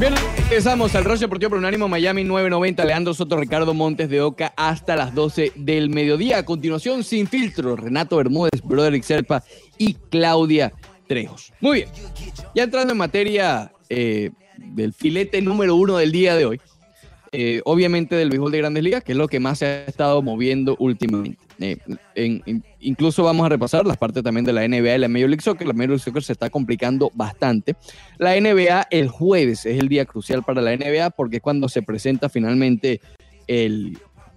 Bien, empezamos al Roche Deportivo por Unánimo Miami 990. Leandro Soto, Ricardo Montes de Oca hasta las 12 del mediodía. A continuación, sin filtro, Renato Bermúdez, Broderick Serpa y Claudia Trejos. Muy bien, ya entrando en materia eh, del filete número uno del día de hoy. Eh, obviamente del béisbol de grandes ligas, que es lo que más se ha estado moviendo últimamente. Eh, incluso vamos a repasar las partes también de la NBA y la Major League Soccer. La Major League Soccer se está complicando bastante. La NBA el jueves es el día crucial para la NBA porque es cuando se presenta finalmente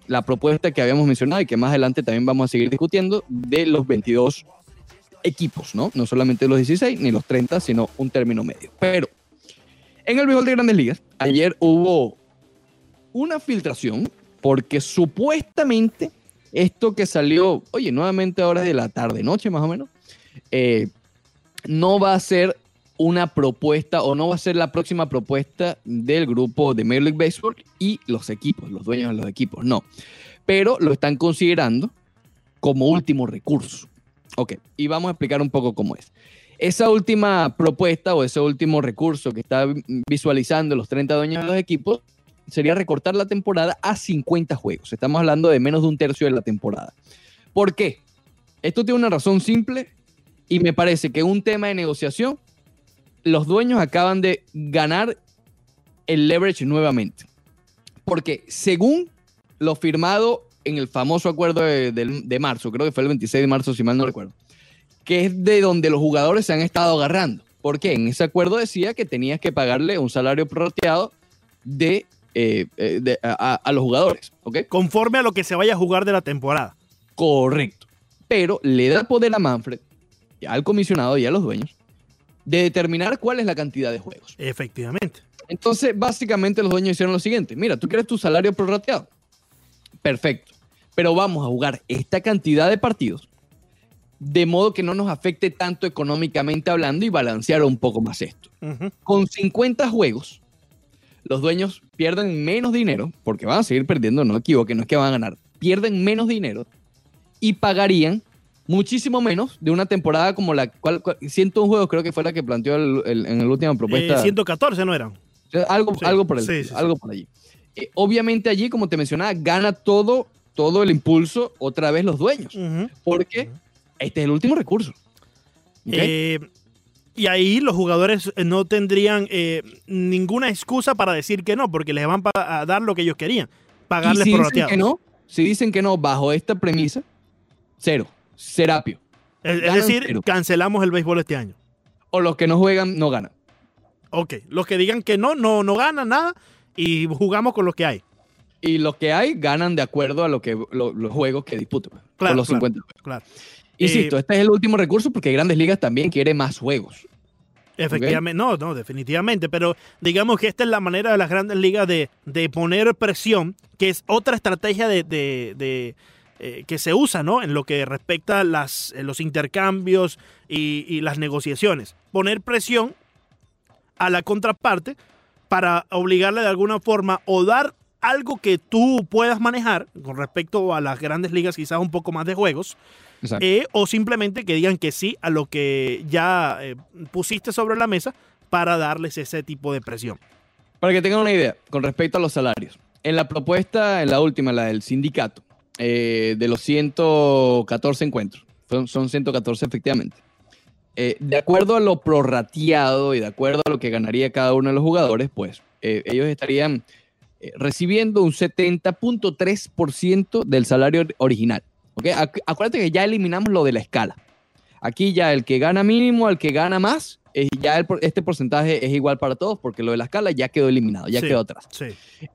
la propuesta que habíamos mencionado y que más adelante también vamos a seguir discutiendo de los 22 equipos, ¿no? No solamente los 16 ni los 30, sino un término medio. Pero en el béisbol de grandes ligas, ayer hubo una filtración porque supuestamente esto que salió, oye, nuevamente ahora de la tarde, noche más o menos, eh, no va a ser una propuesta o no va a ser la próxima propuesta del grupo de Major League Baseball y los equipos, los dueños de los equipos, no. Pero lo están considerando como último recurso. Ok, y vamos a explicar un poco cómo es. Esa última propuesta o ese último recurso que está visualizando los 30 dueños de los equipos sería recortar la temporada a 50 juegos. Estamos hablando de menos de un tercio de la temporada. ¿Por qué? Esto tiene una razón simple y me parece que un tema de negociación, los dueños acaban de ganar el leverage nuevamente. Porque según lo firmado en el famoso acuerdo de, marzo, creo que fue el 26 de marzo, si mal no recuerdo, que es de donde los jugadores se han estado agarrando. Porque en ese acuerdo decía que tenías que pagarle un salario prorrateado de, eh, eh, de- a, a los jugadores. ¿ok? Conforme a lo que se vaya a jugar de la temporada. Correcto. Pero le da poder a Manfred, al comisionado y a los dueños, de determinar cuál es la cantidad de juegos. Efectivamente. Entonces, básicamente los dueños hicieron lo siguiente. Mira, tú quieres tu salario prorrateado. Perfecto. Pero vamos a jugar esta cantidad de partidos de modo que no nos afecte tanto económicamente hablando y balancear un poco más esto. Con 50 juegos, los dueños pierden menos dinero, porque van a seguir perdiendo, no me equivoque, no es que van a ganar, pierden menos dinero y pagarían muchísimo menos de una temporada como la cual, cual- 101 juegos creo que fue la que planteó el- el- en la última propuesta. Eh, 114 no eran. Algo, Sí, algo por el, sí, sí, sí. algo por allí. Eh, obviamente allí, como te mencionaba, gana todo, todo el impulso otra vez los dueños, porque este es el último recurso. Eh, y ahí los jugadores eh, no tendrían eh, ninguna excusa para decir que no, porque les van a dar lo que ellos querían, y pagarles si dicen prorrateados. que no, si dicen que no bajo esta premisa, cero, serapio. Es, es decir, cero. cancelamos el béisbol este año. O los que no juegan no ganan. Ok, los que digan que no, no, no ganan nada y jugamos con los que hay. Y los que hay ganan de acuerdo a lo que lo- los juegos que disputan. Claro, los claro. 50 juegos. Claro. Insisto, Eh, este es el último recurso porque Grandes Ligas también quiere más juegos. Efectivamente, no, no, definitivamente, pero digamos que esta es la manera de las grandes ligas de, de poner presión, que es otra estrategia de, de- de, eh, que se usa, ¿no? En lo que respecta a las, eh, los intercambios y, y las negociaciones. Poner presión a la contraparte para obligarle de alguna forma o dar algo que tú puedas manejar con respecto a las grandes ligas, quizás un poco más de juegos. Eh, o simplemente que digan que sí a lo que ya eh, pusiste sobre la mesa para darles ese tipo de presión. Para que tengan una idea con respecto a los salarios. En la propuesta, en la última, la del sindicato, eh, de los 114 encuentros, son, son 114 efectivamente, eh, de acuerdo a lo prorrateado y de acuerdo a lo que ganaría cada uno de los jugadores, pues ellos estarían recibiendo un 70.3% del salario original. ¿Ok? Ac- Acuérdate que ya eliminamos lo de la escala. Aquí ya el que gana mínimo, el que gana más, eh, ya el este porcentaje es igual para todos porque lo de la escala ya quedó eliminado, ya Sí. quedó atrás. Sí.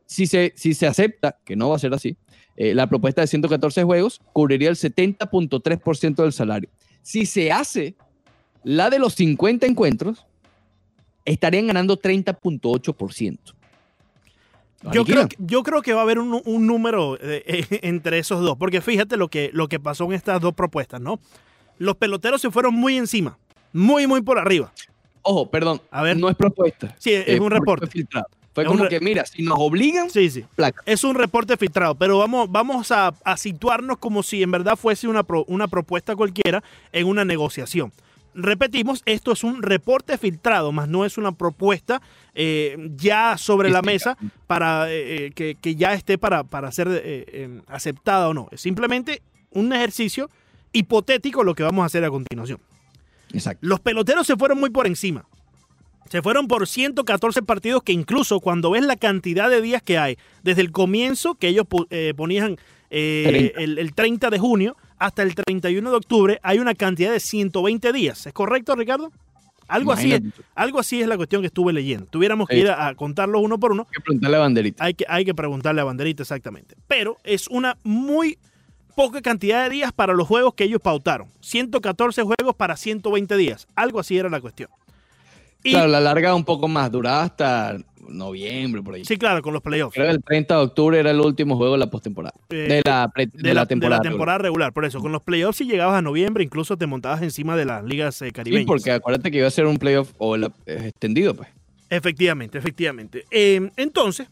Si se, si se acepta, que no va a ser así, eh, la propuesta de 114 juegos cubriría el 70.3% del salario. Si se hace la de los 50 encuentros, estarían ganando 30.8%. Yo creo, que- yo creo que va a haber un, un número eh, eh, entre esos dos, porque fíjate lo que, lo que pasó en estas dos propuestas, ¿no? Los peloteros se fueron muy encima, muy, muy por arriba. Ojo, perdón, A ver. no es propuesta. Sí, es eh, un reporte. Fue filtrado. Fue Es como re- que, mira, si nos obligan, Sí, sí. placa. Es un reporte filtrado, pero vamos, vamos a, a situarnos como si en verdad fuese una, pro- una propuesta cualquiera en una negociación. Repetimos, esto es un reporte filtrado, más no es una propuesta eh, ya sobre la mesa para eh, que, que, ya esté para, para ser eh, aceptada o no. Es simplemente un ejercicio hipotético lo que vamos a hacer a continuación. Exacto. Los peloteros se fueron muy por encima. Se fueron por 114 partidos que incluso cuando ves la cantidad de días que hay, desde el comienzo que ellos ponían el, el 30 de junio, hasta el 31 de octubre hay una cantidad de 120 días. ¿Es correcto, Ricardo? Algo así, es, algo así es la cuestión que estuve leyendo. Tuviéramos que ir a, contarlos uno por uno. Hay que preguntarle a Banderita. Hay que, hay que preguntarle a Banderita, exactamente. Pero es una muy poca cantidad de días para los juegos que ellos pautaron. 114 juegos para 120 días. Algo así era la cuestión. claro, la larga un poco más, duraba hasta noviembre, por ahí. Sí, claro, con los playoffs. Creo que el 30 de octubre era el último juego de la postemporada. Eh, de, la, de, la, temporada. De la temporada regular. Por eso, con los playoffs, si llegabas a noviembre, incluso te montabas encima de las ligas eh, caribeñas. Sí, porque acuérdate que iba a ser un playoff o el, extendido, pues. Efectivamente, efectivamente. Eh, entonces,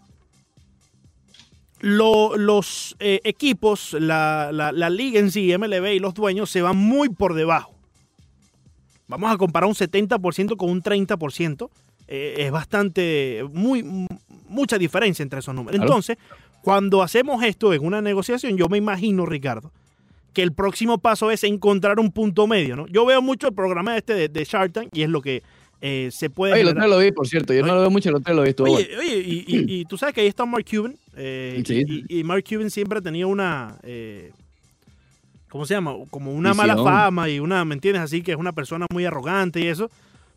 los equipos, la, la liga en sí, MLB y los dueños, se van muy por debajo. Vamos a comparar un 70% con un 30%. Eh, es bastante, muy, mucha diferencia entre esos números. Entonces, cuando hacemos esto en una negociación, yo me imagino, Ricardo, que el próximo paso es encontrar un punto medio, ¿no? Yo veo mucho el programa este de, de Shark Tank y es lo que eh, se puede... Oye, el otro lo vi, por cierto. Yo no lo veo mucho, el otro lo vi. Oye, oye y, tú sabes que ahí está Mark Cuban. Eh, y, Mark Cuban siempre ha tenido una... ¿Cómo se llama? Como una mala fama y una, ¿me entiendes? Así que es una persona muy arrogante y eso.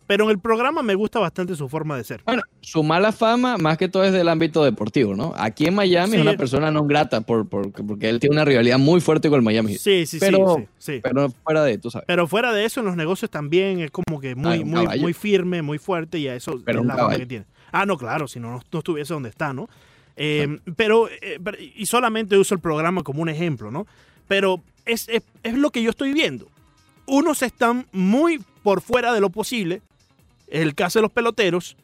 Pero en el programa me gusta bastante su forma de ser. Bueno, su mala fama más que todo es del ámbito deportivo, ¿no? Aquí en Miami es una persona no grata por, porque él tiene una rivalidad muy fuerte con el Miami. Sí, sí, pero, sí, Pero fuera de, tú sabes. Pero fuera de eso, en los negocios también es como que muy, muy, muy firme, muy fuerte y a eso es la fama que tiene. Ah, no, claro, si no, no estuviese donde está, ¿no? Eh, pero, eh, y solamente uso el programa como un ejemplo, ¿no? Pero es, es, es lo que yo estoy viendo. Unos están muy por fuera de lo posible es el caso de los peloteros,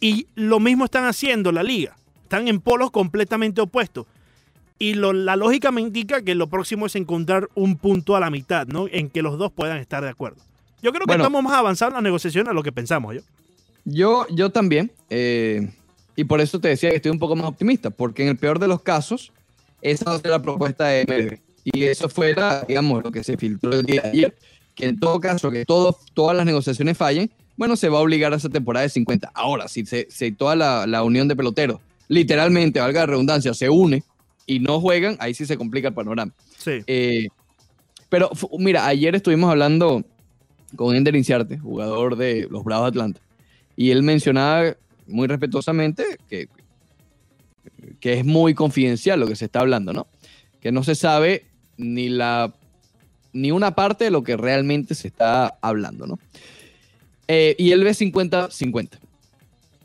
y lo mismo están haciendo la liga. Están en polos completamente opuestos. Y la lógica me indica que lo próximo es encontrar un punto a la mitad, ¿no? En que los dos puedan estar de acuerdo. Yo creo que estamos más avanzados en la negociación a lo que pensamos yo. Yo, yo también. Eh, y por eso te decía que estoy un poco más optimista, porque en el peor de los casos, esa va a ser la propuesta de MLB. Y eso fue, digamos, lo que se filtró el día de ayer, que en todo caso, que todo, todas las negociaciones fallen, bueno, se va a obligar a esa temporada de 50. Ahora, si, se, toda la, unión de peloteros, literalmente, valga la redundancia, se une y no juegan, ahí sí se complica el panorama. Sí. Eh, pero mira, ayer estuvimos hablando con Ender Inciarte, jugador de los Bravos de Atlanta, y él mencionaba muy respetuosamente que, que es muy confidencial lo que se está hablando, ¿no? Que no se sabe ni la ni una parte de lo que realmente se está hablando, ¿no? Eh, y él ve 50-50.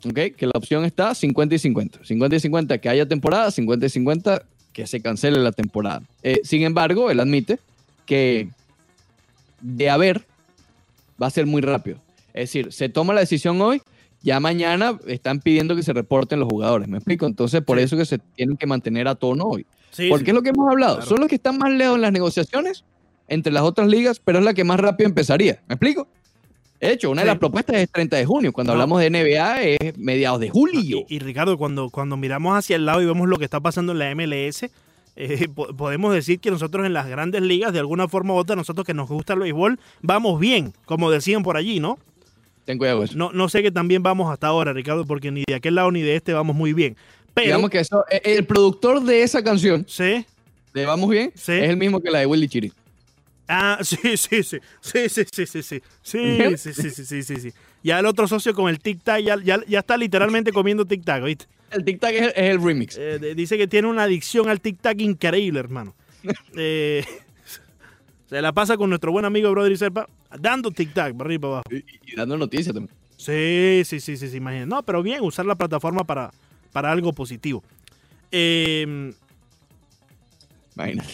¿Ok? Que la opción está 50 y 50. 50 y 50 que haya temporada, 50 y 50 que se cancele la temporada. Eh, sin embargo, él admite que de haber va a ser muy rápido. Es decir, se toma la decisión hoy, ya mañana están pidiendo que se reporten los jugadores. ¿Me explico? Entonces, por eso que se tienen que mantener a tono hoy. Porque es lo que hemos hablado. Son los que están más lejos en las negociaciones entre las otras ligas, pero es la que más rápido empezaría. ¿Me explico? De hecho, una de las propuestas es 30 de junio. Cuando hablamos de NBA es mediados de julio. Y, Ricardo, cuando, cuando miramos hacia el lado y vemos lo que está pasando en la MLS, eh, podemos decir que nosotros en las grandes ligas, de alguna forma u otra, nosotros que nos gusta el béisbol, vamos bien, como decían por allí, ¿no? Ten cuidado eso. No, no sé que también vamos hasta ahora, Ricardo, porque ni de aquel lado ni de este vamos muy bien. Pero, Digamos que eso, eh, el productor de esa canción, ¿sí? de Vamos Bien, es el mismo que la de Willy Chiri. Ah, sí, sí, sí. Sí, sí, sí, sí, sí. Sí, sí, sí, sí, sí, sí, Ya el otro socio con el tic-tac ya, ya, está literalmente comiendo tic-tac, ¿viste? El tic-tac es, el remix. Eh, dice que tiene una adicción al tic-tac increíble, hermano. Eh, se la pasa con nuestro buen amigo Brother Serpa dando tic-tac para arriba y para abajo. Y, dando noticias también. Sí, sí, sí, sí, sí, imagínate. No, pero bien, usar la plataforma para, para algo positivo. Eh,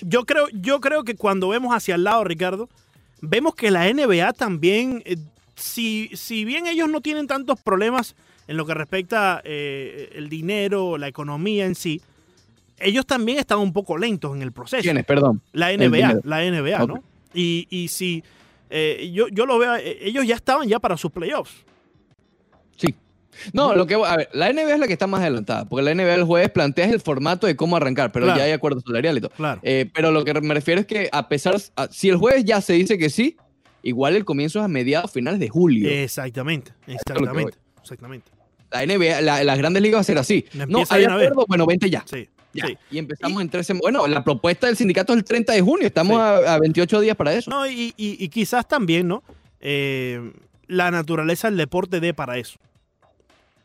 yo creo, yo creo que cuando vemos hacia el lado, Ricardo, vemos que la NBA también, eh, si, si bien ellos no tienen tantos problemas en lo que respecta eh, el dinero, la economía en sí, ellos también están un poco lentos en el proceso. ¿Quiénes? Perdón. La NBA, la NBA, ¿no? Y, y si, eh, yo, yo lo veo, eh, ellos ya estaban ya para sus playoffs. Sí. No, lo que a ver, la NBA es la que está más adelantada, porque la NBA el jueves plantea el formato de cómo arrancar, pero Claro. ya hay acuerdo salarial y todo. Claro. Eh, pero lo que me refiero es que a pesar, a- si el jueves ya se dice que sí, igual el comienzo es a mediados finales de julio. Exactamente, exactamente, exactamente. La NBA, la- las grandes ligas va a ser así. No, hay acuerdo, bueno, vente ya. Sí, Ya. sí. Y empezamos en 13. Bueno, la propuesta del sindicato es el 30 de junio. Estamos Sí. a, a 28 días para eso. No, y, y- y quizás también, ¿no? Eh, la naturaleza del deporte dé para eso.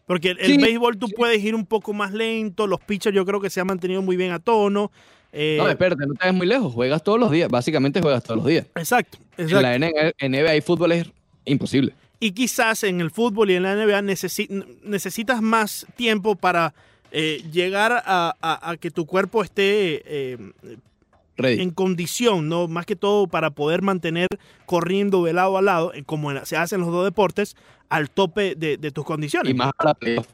Porque el, béisbol tú sí. puedes ir un poco más lento, los pitchers yo creo que se han mantenido muy bien a tono. eh, No, espérate, no te vayas muy lejos. Juegas todos los días. Básicamente juegas todos los días. exacto, En exacto. la NBA y fútbol es imposible. Y quizás en el fútbol y en la NBA necesi- necesitas más tiempo para eh, llegar a, a- a que tu cuerpo esté eh, Ready. en condición, ¿no? Más que todo para poder mantener corriendo de lado a lado, eh, como se hacen los dos deportes, al tope de, de tus condiciones. y más para playoff.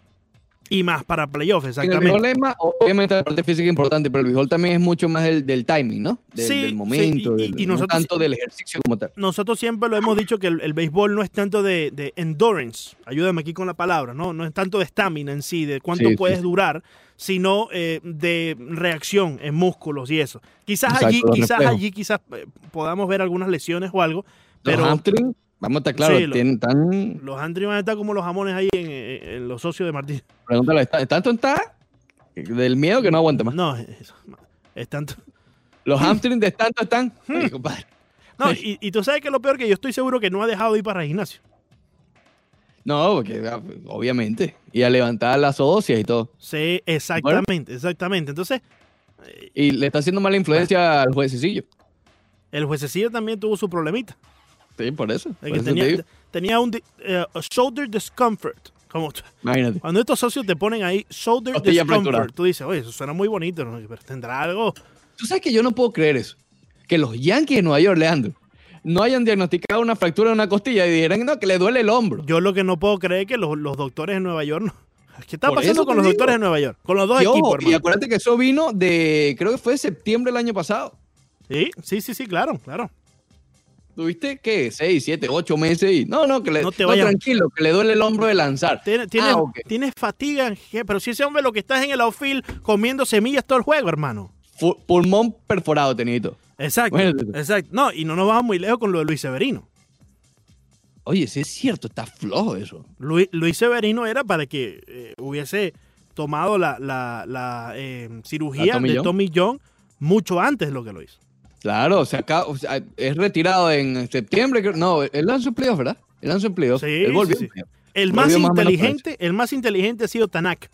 Y más para playoffs, En el exactamente. es más, obviamente la parte física es importante, pero el béisbol también es mucho más del, del timing, ¿no? Del, Sí, del sí, momento, y- y- del- y no tanto del ejercicio como tal. Nosotros siempre lo hemos dicho que el, el béisbol no es tanto de, de endurance, ayúdame aquí con la palabra, ¿no? No es tanto de estamina en sí, de cuánto Sí, sí, puedes sí. durar, sino eh, de reacción en músculos y eso. Quizás Exacto, allí, quizás reflejos. allí, quizás eh, podamos ver algunas lesiones o algo, Pero los hamstring, vamos a estar claros, Sí, lo- tienen tan... los Andrew van a estar como los jamones ahí en, los socios de Martín. Pregúntale, ¿está- tanto está del miedo que no aguanta más. No, es, es tanto. Los hamstrings de tanto están... Compadre. No, y, y tú sabes que lo peor que yo estoy seguro que no ha dejado de ir para el gimnasio. No, porque ah, obviamente. Y a levantar las óseas y todo. Sí, exactamente, exactamente. Entonces, Y le está haciendo mala influencia al juececillo. el juececillo también tuvo su problemita. Sí, por eso. Por tenía, un eh, shoulder discomfort. Como Imagínate. cuando estos socios te ponen ahí shoulder discomfort, fracturada. tú dices, oye, eso suena muy bonito, ¿no? pero tendrá algo. Tú sabes que yo no puedo creer eso. Que los Yankees de Nueva York, Leandro, no hayan diagnosticado una fractura en una costilla y dijeran, no, que le duele el hombro. Yo lo que no puedo creer es que los, los doctores de Nueva York no. ¿Qué está Por pasando con los digo. doctores de Nueva York? Con los dos Y, ojo, equipos, y hermano. acuérdate que eso vino de, creo que fue de septiembre del año pasado. Sí, sí, sí, sí, claro, claro. Tuviste, ¿qué? Seis, siete, ocho meses y... No, no, que le... No te tranquilo, que le duele el hombro de lanzar. Tiene- Tienes, Ah, ok. tienes fatiga, pero si ese hombre lo que está es en el outfield comiendo semillas todo el juego, hermano. Pulmón perforado, tenito. Exacto, Bueno, exacto. No, y no nos vamos muy lejos con lo de Luis Severino. Oye, sí es cierto, está flojo eso. Luis, Luis Severino era para que eh, hubiese tomado la, la- la, eh, cirugía ¿La Tommy de John? Tommy John mucho antes de lo que lo hizo. Claro, o sea, acá, o sea, es retirado en septiembre. creo- No, él lanzó playoff, ¿verdad? Él lanzó en playoff. Sí, él volvió sí. El Volvió más inteligente, el más inteligente ha sido Tanak.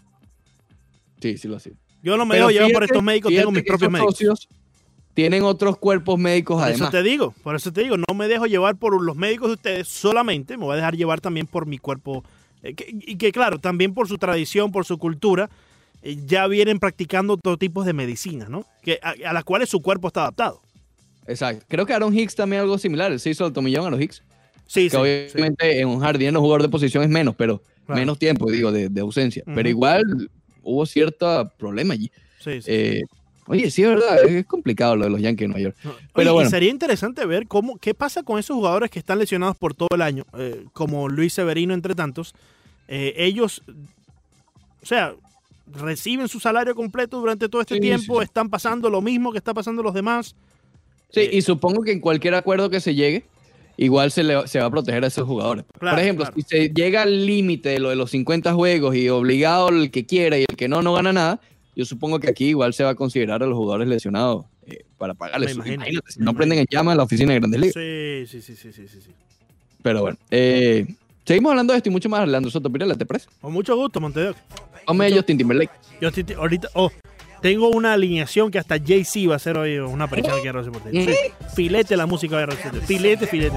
Sí, sí lo hacía. Yo no me dejo llevar por estos médicos, tengo mis propios médicos. socios tienen otros cuerpos médicos Por además. eso te digo, por eso te digo, no me dejo llevar por los médicos de ustedes solamente, me voy a dejar llevar también por mi cuerpo. eh, que- y que claro, también por su tradición, por su cultura, eh, ya vienen practicando otro tipo de medicina, ¿no? Que, a, a las cuales su cuerpo está adaptado. Exacto. Creo que Aaron Hicks también algo similar. Él se hizo el tomillón a los Hicks. Sí, que sí, sí. obviamente en un jardín los jugadores de posición es menos, pero Claro. menos tiempo, digo, de, de ausencia. Pero igual hubo cierto problema allí. sí, sí. Eh, oye, sí, es verdad, es complicado lo de los Yankees de Nueva York. Pero oye, bueno. Sería interesante ver cómo, qué pasa con esos jugadores que están lesionados por todo el año, eh, como Luis Severino, entre tantos. Eh, ellos, o sea, reciben su salario completo durante todo este Sí, tiempo, sí, sí. están pasando lo mismo que está pasando los demás. Sí, Eh, y supongo que en cualquier acuerdo que se llegue, igual se, le, se va a proteger a esos jugadores. Claro, Por ejemplo, claro. si se llega al límite de lo de los 50 juegos y obligado el que quiera y el que no, no gana nada, yo supongo que aquí igual se va a considerar a los jugadores lesionados eh, para pagarles. Imagino, Imagínate, si no prenden en llamas en la oficina de Grandes Ligas. Sí, sí, sí, sí, sí, sí, sí. Pero bueno, eh, seguimos hablando de esto y mucho más. Orlando Soto, Pirela, ¿te parece? Con mucho gusto, Montevideo. Hombre, Justin Timberlake. Yo estoy- ahorita, oh, tengo una alineación que hasta Jay-Z va a hacer hoy una aparición aquí Radio Deportivo. Sí, filete la música de Radio Deportivo. Filete, filete.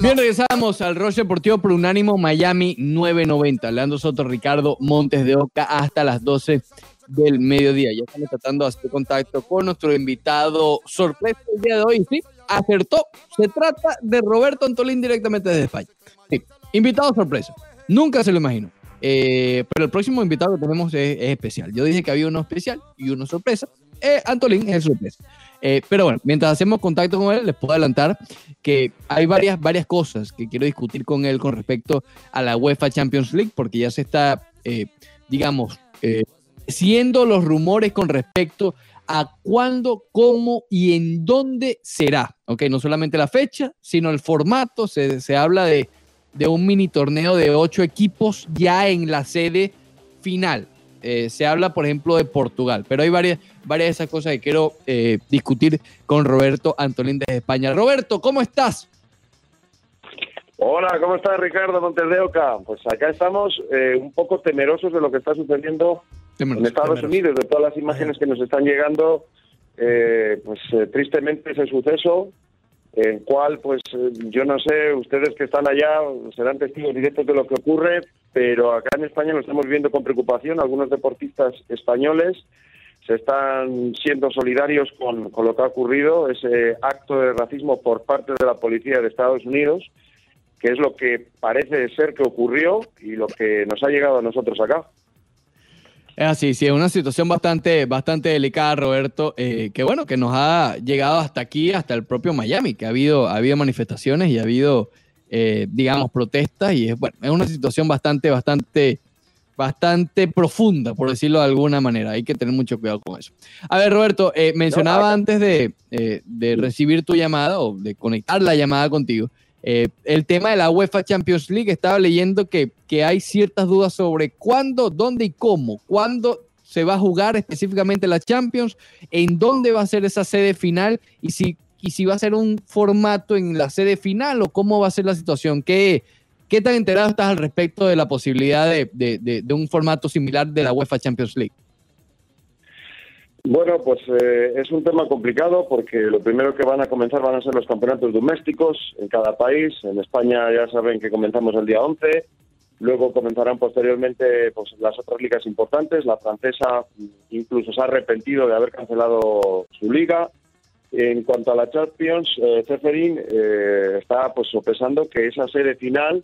Bien, regresamos al Roche Deportivo por Unánimo Miami 990. Leandro Soto, Ricardo Montes de Oca hasta las 12 del mediodía. Ya estamos tratando de hacer contacto con nuestro invitado sorpresa el día de hoy. Sí, acertó. Se trata de Roberto Antolín directamente desde España. Sí, invitado sorpresa. Nunca se lo imaginó. Eh, pero el próximo invitado que tenemos es, es especial. Yo dije que había uno especial y uno sorpresa. Eh, Antolín es el sorpresa. Eh, pero bueno, mientras hacemos contacto con él, les puedo adelantar que hay varias, varias cosas que quiero discutir con él con respecto a la UEFA Champions League, porque ya se está, eh, digamos, eh, siendo los rumores con respecto a cuándo, cómo y en dónde será. Ok, no solamente la fecha, sino el formato. Se, se habla de, de un mini torneo de ocho equipos ya en la sede final. Eh, se habla, por ejemplo, de Portugal, pero hay varias, varias de esas cosas que quiero eh, discutir con Roberto Antolín desde España. Roberto, ¿cómo estás? Hola, ¿cómo estás Ricardo Montes de Oca? Pues acá estamos eh, un poco temerosos de lo que está sucediendo en Estados Unidos, de todas las imágenes que nos están llegando, eh, pues eh, tristemente ese suceso, en cual pues eh, yo no sé, ustedes que están allá serán testigos directos de lo que ocurre, pero acá en España lo estamos viendo con preocupación, algunos deportistas españoles se están siendo solidarios con, con lo que ha ocurrido, ese acto de racismo por parte de la policía de Estados Unidos, que es lo que parece ser que ocurrió y lo que nos ha llegado a nosotros acá. Es así, sí, es una situación bastante, bastante delicada, Roberto, eh, que bueno, que nos ha llegado hasta aquí, hasta el propio Miami, que ha habido, ha habido manifestaciones y ha habido, eh, digamos, protestas, y es, bueno, es una situación bastante, bastante, bastante profunda, por decirlo de alguna manera. Hay que tener mucho cuidado con eso. A ver, Roberto, eh, mencionaba No, antes de, eh, de recibir tu llamada o de conectar la llamada contigo, eh, el tema de la UEFA Champions League, estaba leyendo que, que hay ciertas dudas sobre cuándo, dónde y cómo. ¿Cuándo se va a jugar específicamente la Champions? ¿En dónde va a ser esa sede final? Y si, y si va a ser un formato en la sede final o cómo va a ser la situación. ¿Qué, qué tan enterado estás al respecto de la posibilidad de, de- de- un formato similar de la UEFA Champions League? Bueno, pues eh, es un tema complicado porque lo primero que van a comenzar van a ser los campeonatos domésticos en cada país. En España ya saben que comenzamos el día 11. Luego comenzarán posteriormente pues, las otras ligas importantes. La francesa mm, incluso se ha arrepentido de haber cancelado su liga. En cuanto a la Champions, eh, Ceferin eh, está pues sopesando que esa sede final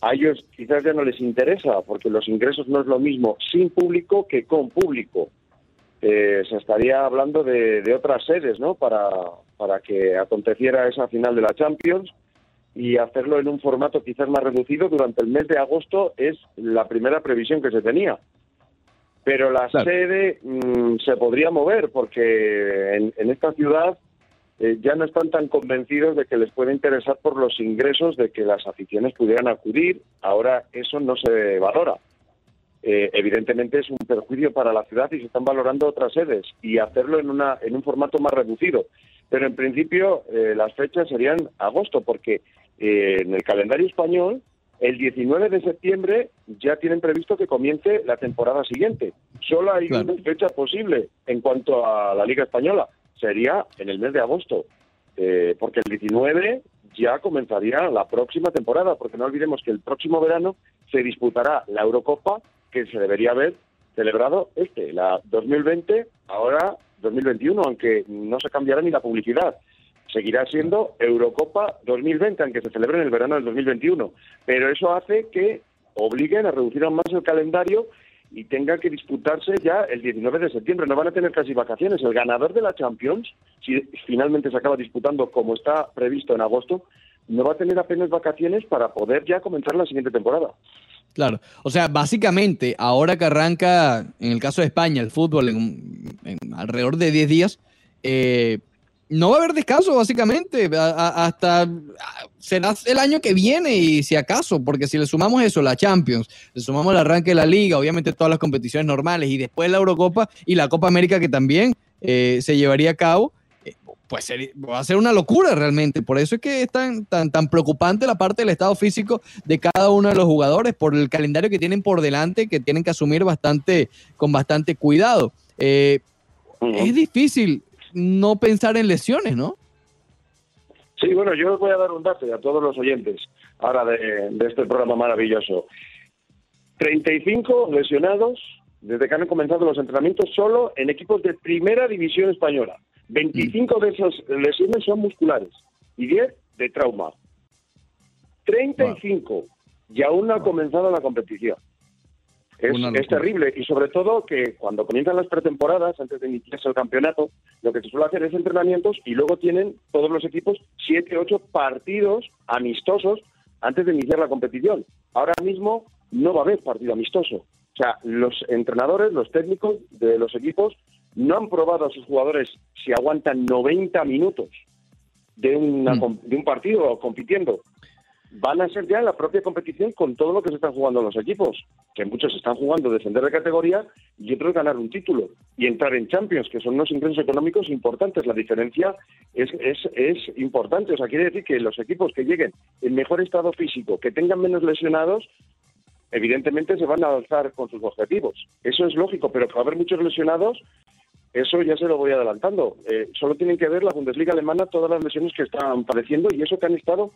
a ellos quizás ya no les interesa porque los ingresos no es lo mismo sin público que con público eh, se estaría hablando de, otras sedes, ¿no? Para, para que aconteciera esa final de la Champions y hacerlo en un formato quizás más reducido durante el mes de agosto es la primera previsión que se tenía. Pero la Claro. sede mm, se podría mover porque en, en esta ciudad eh, ya no están tan convencidos de que les puede interesar por los ingresos de que las aficiones pudieran acudir. Ahora eso no se valora eh, evidentemente es un perjuicio para la ciudad y se están valorando otras sedes y hacerlo en, una, en un formato más reducido. Pero en principio eh, las fechas serían agosto, porque eh, en el calendario español el 19 de septiembre ya tienen previsto que comience la temporada siguiente. Solo hay Claro. una fecha posible en cuanto a la Liga Española. Sería en el mes de agosto, eh, porque el 19 ya comenzaría la próxima temporada, porque no olvidemos que el próximo verano se disputará la Eurocopa que se debería haber celebrado este, la 2020, ahora 2021, aunque no se cambiará ni la publicidad. Seguirá siendo Eurocopa 2020, aunque se celebre en el verano del 2021. Pero eso hace que obliguen a reducir aún más el calendario y tenga que disputarse ya el 19 de septiembre. No van a tener casi vacaciones. El ganador de la Champions, si finalmente se acaba disputando como está previsto en agosto, no va a tener apenas vacaciones para poder ya comenzar la siguiente temporada. Claro, o sea, básicamente, ahora que arranca, en el caso de España, el fútbol en, en alrededor de 10 días, eh, no va a haber descanso, básicamente, a- a- hasta será el año que viene y si acaso, porque si le sumamos eso, la Champions, le sumamos el arranque de la Liga, obviamente todas las competiciones normales y después la Eurocopa y la Copa América que también eh, se llevaría a cabo, eh, pues sería- va a ser una locura realmente. Por eso es que es tan, tan, tan preocupante la parte del estado físico de cada uno de los jugadores por el calendario que tienen por delante, que tienen que asumir bastante, con bastante cuidado. Eh, Es difícil no pensar en lesiones, ¿no? Sí, bueno, yo os voy a dar un dato a todos los oyentes ahora de, de este programa maravilloso. 35 lesionados desde que han comenzado los entrenamientos solo en equipos de primera división española. 25 de esas lesiones son musculares y 10 de trauma. 35 y aún no ha comenzado la competición. Es, terrible y sobre todo que cuando comienzan las pretemporadas, antes de iniciarse el campeonato, lo que se suele hacer es entrenamientos y luego tienen todos los equipos siete, ocho partidos amistosos antes de iniciar la competición. Ahora mismo no va a haber partido amistoso. O sea, los entrenadores, los técnicos de los equipos no han probado a sus jugadores si aguantan 90 minutos de, una Mm. de un partido compitiendo. Van a ser ya la propia competición con todo lo que se están jugando los equipos, que muchos están jugando descender de categoría y otros ganar un título y entrar en Champions, que son unos ingresos económicos importantes. La diferencia es, es, es importante. O sea, quiere decir que los equipos que lleguen en mejor estado físico, que tengan menos lesionados, evidentemente se van a alzar con sus objetivos. Eso es lógico, pero va haber muchos lesionados, eso ya se lo voy adelantando. Eh, solo tienen que ver la Bundesliga alemana todas las lesiones que están padeciendo y eso que han estado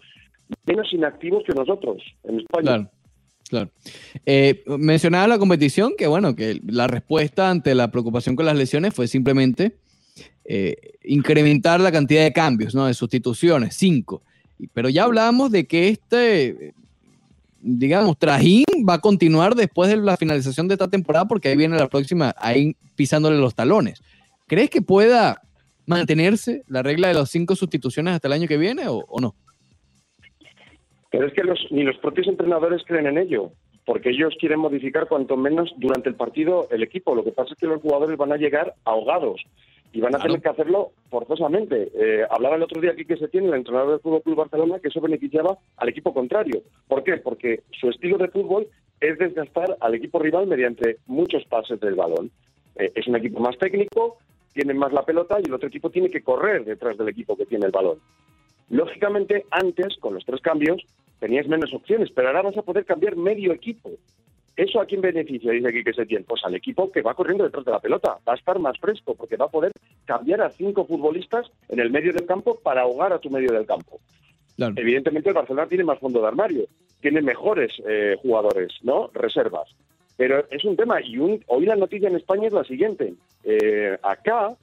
menos inactivos que nosotros en España. Claro, claro. Eh, mencionaba la competición, que bueno, que la respuesta ante la preocupación con las lesiones fue simplemente eh, incrementar la cantidad de cambios, ¿no? De sustituciones, cinco. Pero ya hablábamos de que este, digamos, trajín va a continuar después de la finalización de esta temporada, porque ahí viene la próxima, ahí pisándole los talones. ¿Crees que pueda mantenerse la regla de las cinco sustituciones hasta el año que viene o, o no? Pero es que los, ni los propios entrenadores creen en ello, porque ellos quieren modificar cuanto menos durante el partido el equipo. Lo que pasa es que los jugadores van a llegar ahogados y van a Claro. tener que hacerlo forzosamente. Eh, hablaba el otro día aquí que se tiene el entrenador del Fútbol Club Barcelona que eso beneficiaba al equipo contrario. ¿Por qué? Porque su estilo de fútbol es desgastar al equipo rival mediante muchos pases del balón. Eh, es un equipo más técnico, tiene más la pelota y el otro equipo tiene que correr detrás del equipo que tiene el balón. Lógicamente, antes, con los tres cambios, tenías menos opciones, pero ahora vas a poder cambiar medio equipo. ¿Eso a quién beneficia? Dice aquí que se tiene. Pues al equipo que va corriendo detrás de la pelota. Va a estar más fresco porque va a poder cambiar a cinco futbolistas en el medio del campo para ahogar a tu medio del campo. Claro. Evidentemente el Barcelona tiene más fondo de armario, tiene mejores eh, jugadores, ¿no? Reservas. Pero es un tema y un- hoy la noticia en España es la siguiente. Eh, acá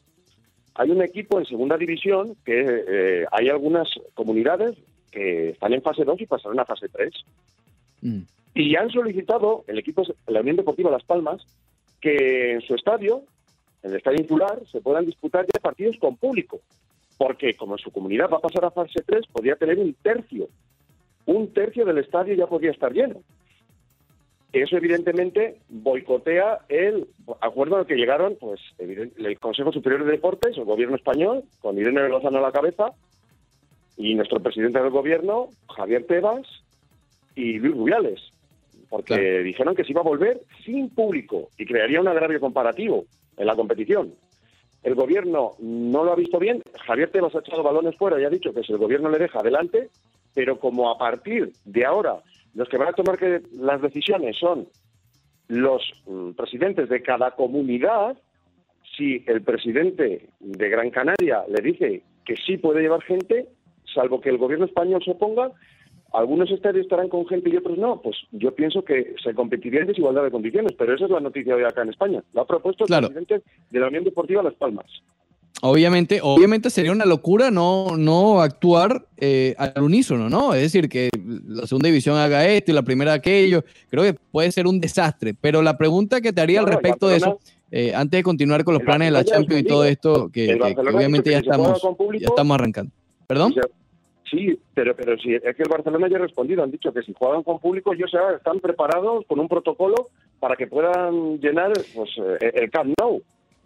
hay un equipo en segunda división que eh, hay algunas comunidades que están en fase 2 y pasarán a fase 3. Mm. Y han solicitado, el equipo, la Unión Deportiva Las Palmas, que en su estadio, en el estadio insular, se puedan disputar ya partidos con público. Porque como su comunidad va a pasar a fase 3, podría tener un tercio. Un tercio del estadio ya podría estar lleno. Eso evidentemente boicotea el acuerdo al que llegaron pues el Consejo Superior de Deportes, el gobierno español, con Irene Lozano a la cabeza, y nuestro presidente del gobierno, Javier Tebas, y Luis Rubiales, porque Claro. dijeron que se iba a volver sin público y crearía un agravio comparativo en la competición. El gobierno no lo ha visto bien, Javier Tebas ha echado balones fuera y ha dicho que si el gobierno le deja adelante, pero como a partir de ahora los que van a tomar que las decisiones son los mm, presidentes de cada comunidad, si el presidente de Gran Canaria le dice que sí puede llevar gente, salvo que el gobierno español se oponga, algunos estadios estarán con gente y otros no, pues yo pienso que se competiría en desigualdad de condiciones, pero esa es la noticia de acá en España. Lo ha propuesto el Claro. presidente de la Unión Deportiva Las Palmas. Obviamente, obviamente sería una locura no, no actuar eh, al unísono, ¿no? Es decir, que la segunda división haga esto y la primera aquello. Creo que puede ser un desastre. Pero la pregunta que te haría al respecto de eso, eh, antes de continuar con los planes de la Champions y todo esto, que, obviamente ya estamos, público, ya estamos arrancando. ¿Perdón? Sí, pero, pero sí, es que el Barcelona ya ha respondido. Han dicho que si juegan con público, ellos ya están preparados con un protocolo para que puedan llenar pues, eh, el Camp Nou.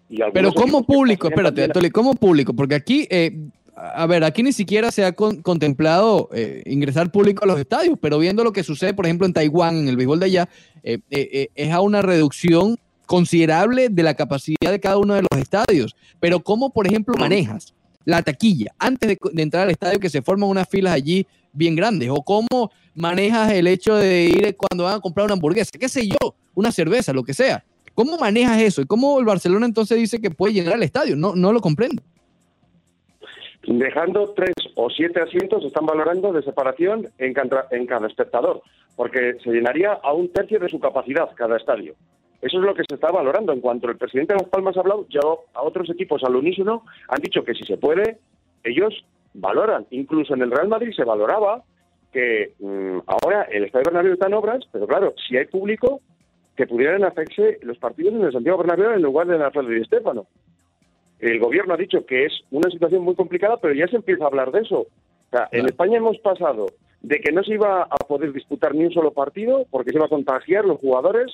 Y Pero como público, espérate, Antonio, como público, porque aquí, eh, a ver, aquí ni siquiera se ha con- contemplado eh, ingresar público a los estadios, pero viendo lo que sucede, por ejemplo, en Taiwán, en el béisbol de allá, eh, eh, es a una reducción considerable de la capacidad de cada uno de los estadios. Pero ¿cómo, por ejemplo, manejas la taquilla antes de, entrar al estadio que se forman unas filas allí bien grandes? ¿O cómo manejas el hecho de ir cuando van a comprar una hamburguesa? ¿Qué sé yo? Una cerveza, lo que sea. ¿Cómo manejas eso? ¿Y cómo el Barcelona entonces dice que puede llenar el estadio? No, no lo comprendo. Dejando tres o siete asientos, están valorando de separación en en cada espectador, porque se llenaría a un tercio de su capacidad cada estadio. Eso es lo que se está valorando. En cuanto el presidente de Las Palmas ha hablado, ya a otros equipos al unísono han dicho que si se puede, ellos valoran. Incluso en el Real Madrid se valoraba que mm, ahora el Estadio Bernabéu está en obras, pero claro, si hay público, que pudieran hacerse los partidos en el Santiago Bernabéu en lugar de en la Alfredo Di Stéfano. El gobierno ha dicho que es una situación muy complicada, pero ya se empieza a hablar de eso. O sea, en. España hemos pasado de que no se iba a poder disputar ni un solo partido porque se iba a contagiar los jugadores,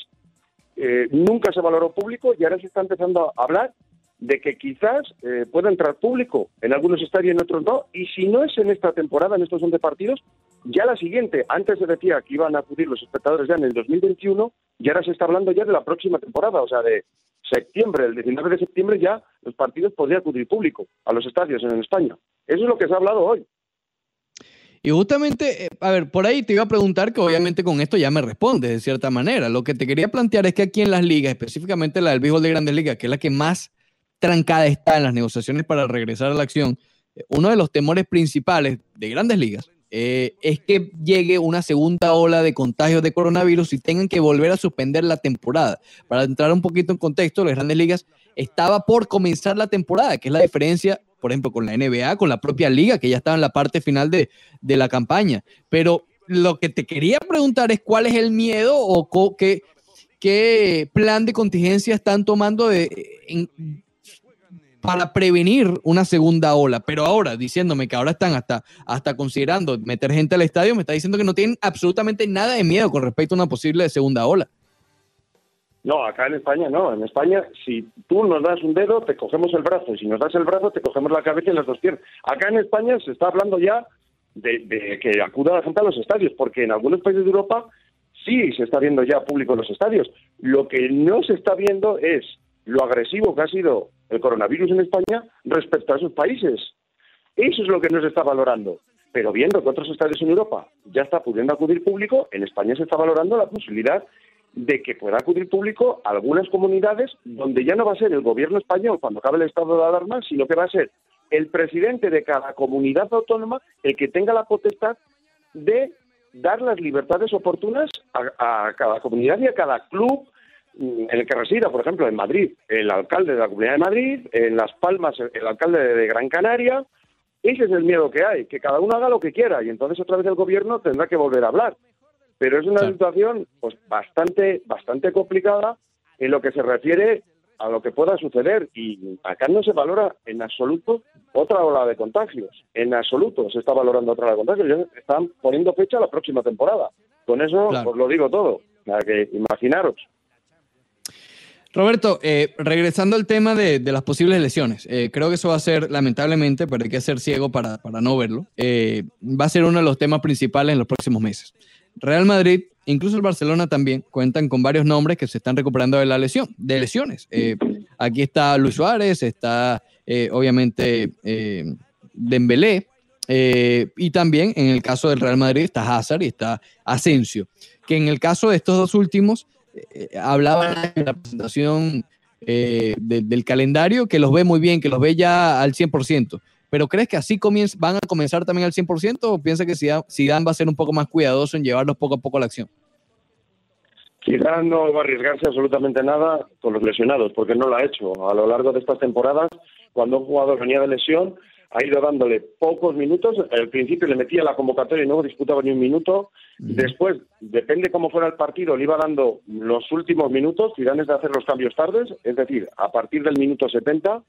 eh, nunca se valoró público y ahora se está empezando a hablar de que quizás eh, pueda entrar público en algunos estadios y en otros no, y si no es en esta temporada, en estos 11 partidos, ya la siguiente, antes se decía que iban a acudir los espectadores ya en el 2021, y ahora se está hablando ya de la próxima temporada, o sea, de septiembre, el 19 de septiembre ya los partidos podría acudir público a los estadios en España. Eso es lo que se ha hablado hoy. Y justamente, eh, a ver, por ahí te iba a preguntar que obviamente con esto ya me respondes de cierta manera. Lo que te quería plantear es que aquí en las ligas, específicamente la del béisbol de Grandes Ligas, que es la que más trancada está en las negociaciones para regresar a la acción, eh, uno de los temores principales de Grandes Ligas eh, es que llegue una segunda ola de contagios de coronavirus y tengan que volver a suspender la temporada. Para entrar un poquito en contexto, las Grandes Ligas estaba por comenzar la temporada, que es la diferencia, por ejemplo, con la NBA, con la propia liga, que ya estaba en la parte final de, de la campaña. Pero lo que te quería preguntar es cuál es el miedo o qué, qué plan de contingencia están tomando de, para prevenir una segunda ola. Pero ahora, diciéndome que ahora están hasta, hasta considerando meter gente al estadio, me está diciendo que no tienen absolutamente nada de miedo con respecto a una posible segunda ola. No, acá en España no. En España, si tú nos das un dedo, te cogemos el brazo. Y si nos das el brazo, te cogemos la cabeza y las dos piernas. Acá en España se está hablando ya de, que acuda la gente a los estadios, porque en algunos países de Europa sí se está viendo ya público en los estadios. Lo que no se está viendo es lo agresivo que ha sido el coronavirus en España respecto a esos países. Eso es lo que no se está valorando. Pero viendo que otros estadios en Europa ya está pudiendo acudir público, en España se está valorando la posibilidad de que pueda acudir público a algunas comunidades donde ya no va a ser el gobierno español cuando acabe el estado de alarma, sino que va a ser el presidente de cada comunidad autónoma el que tenga la potestad de dar las libertades oportunas a, a cada comunidad y a cada club mm, en el que resida, por ejemplo, en Madrid, el alcalde de la Comunidad de Madrid, en Las Palmas, el el alcalde de Gran Canaria. Ese es el miedo que hay, que cada uno haga lo que quiera y entonces otra vez el gobierno tendrá que volver a hablar. Pero es una Sí. situación pues bastante bastante complicada en lo que se refiere a lo que pueda suceder y acá no se valora en absoluto otra ola de contagios. En absoluto se está valorando otra ola de contagios. Están poniendo fecha a la próxima temporada. Con eso Claro. os lo digo todo. Sea, que imaginaros. Roberto, eh, regresando al tema de, de las posibles lesiones, eh, creo que eso va a ser, lamentablemente, pero hay que ser ciego para, para no verlo, eh, va a ser uno de los temas principales en los próximos meses. Real Madrid, incluso el Barcelona también, cuentan con varios nombres que se están recuperando de la lesión, de lesiones. Eh, aquí está Luis Suárez, está eh, obviamente eh, Dembélé, eh, y también en el caso del Real Madrid está Hazard y está Asensio, que en el caso de estos dos últimos, eh, hablaban en la presentación de- del calendario que los ve muy bien, que los ve ya al 100%. Pero ¿crees que así van a comenzar también al 100% o piensa que Zidane, Zidane va a ser un poco más cuidadoso en llevarlos poco a poco a la acción? Quizás no va a arriesgarse absolutamente nada con los lesionados, porque no lo ha hecho. A lo largo de estas temporadas, cuando un jugador venía de lesión, ha ido dándole pocos minutos. Al principio le metía la convocatoria y no disputaba ni un minuto. Después, depende cómo fuera el partido, le iba dando los últimos minutos. Zidane es de hacer los cambios tardes, es decir, a partir del minuto 70.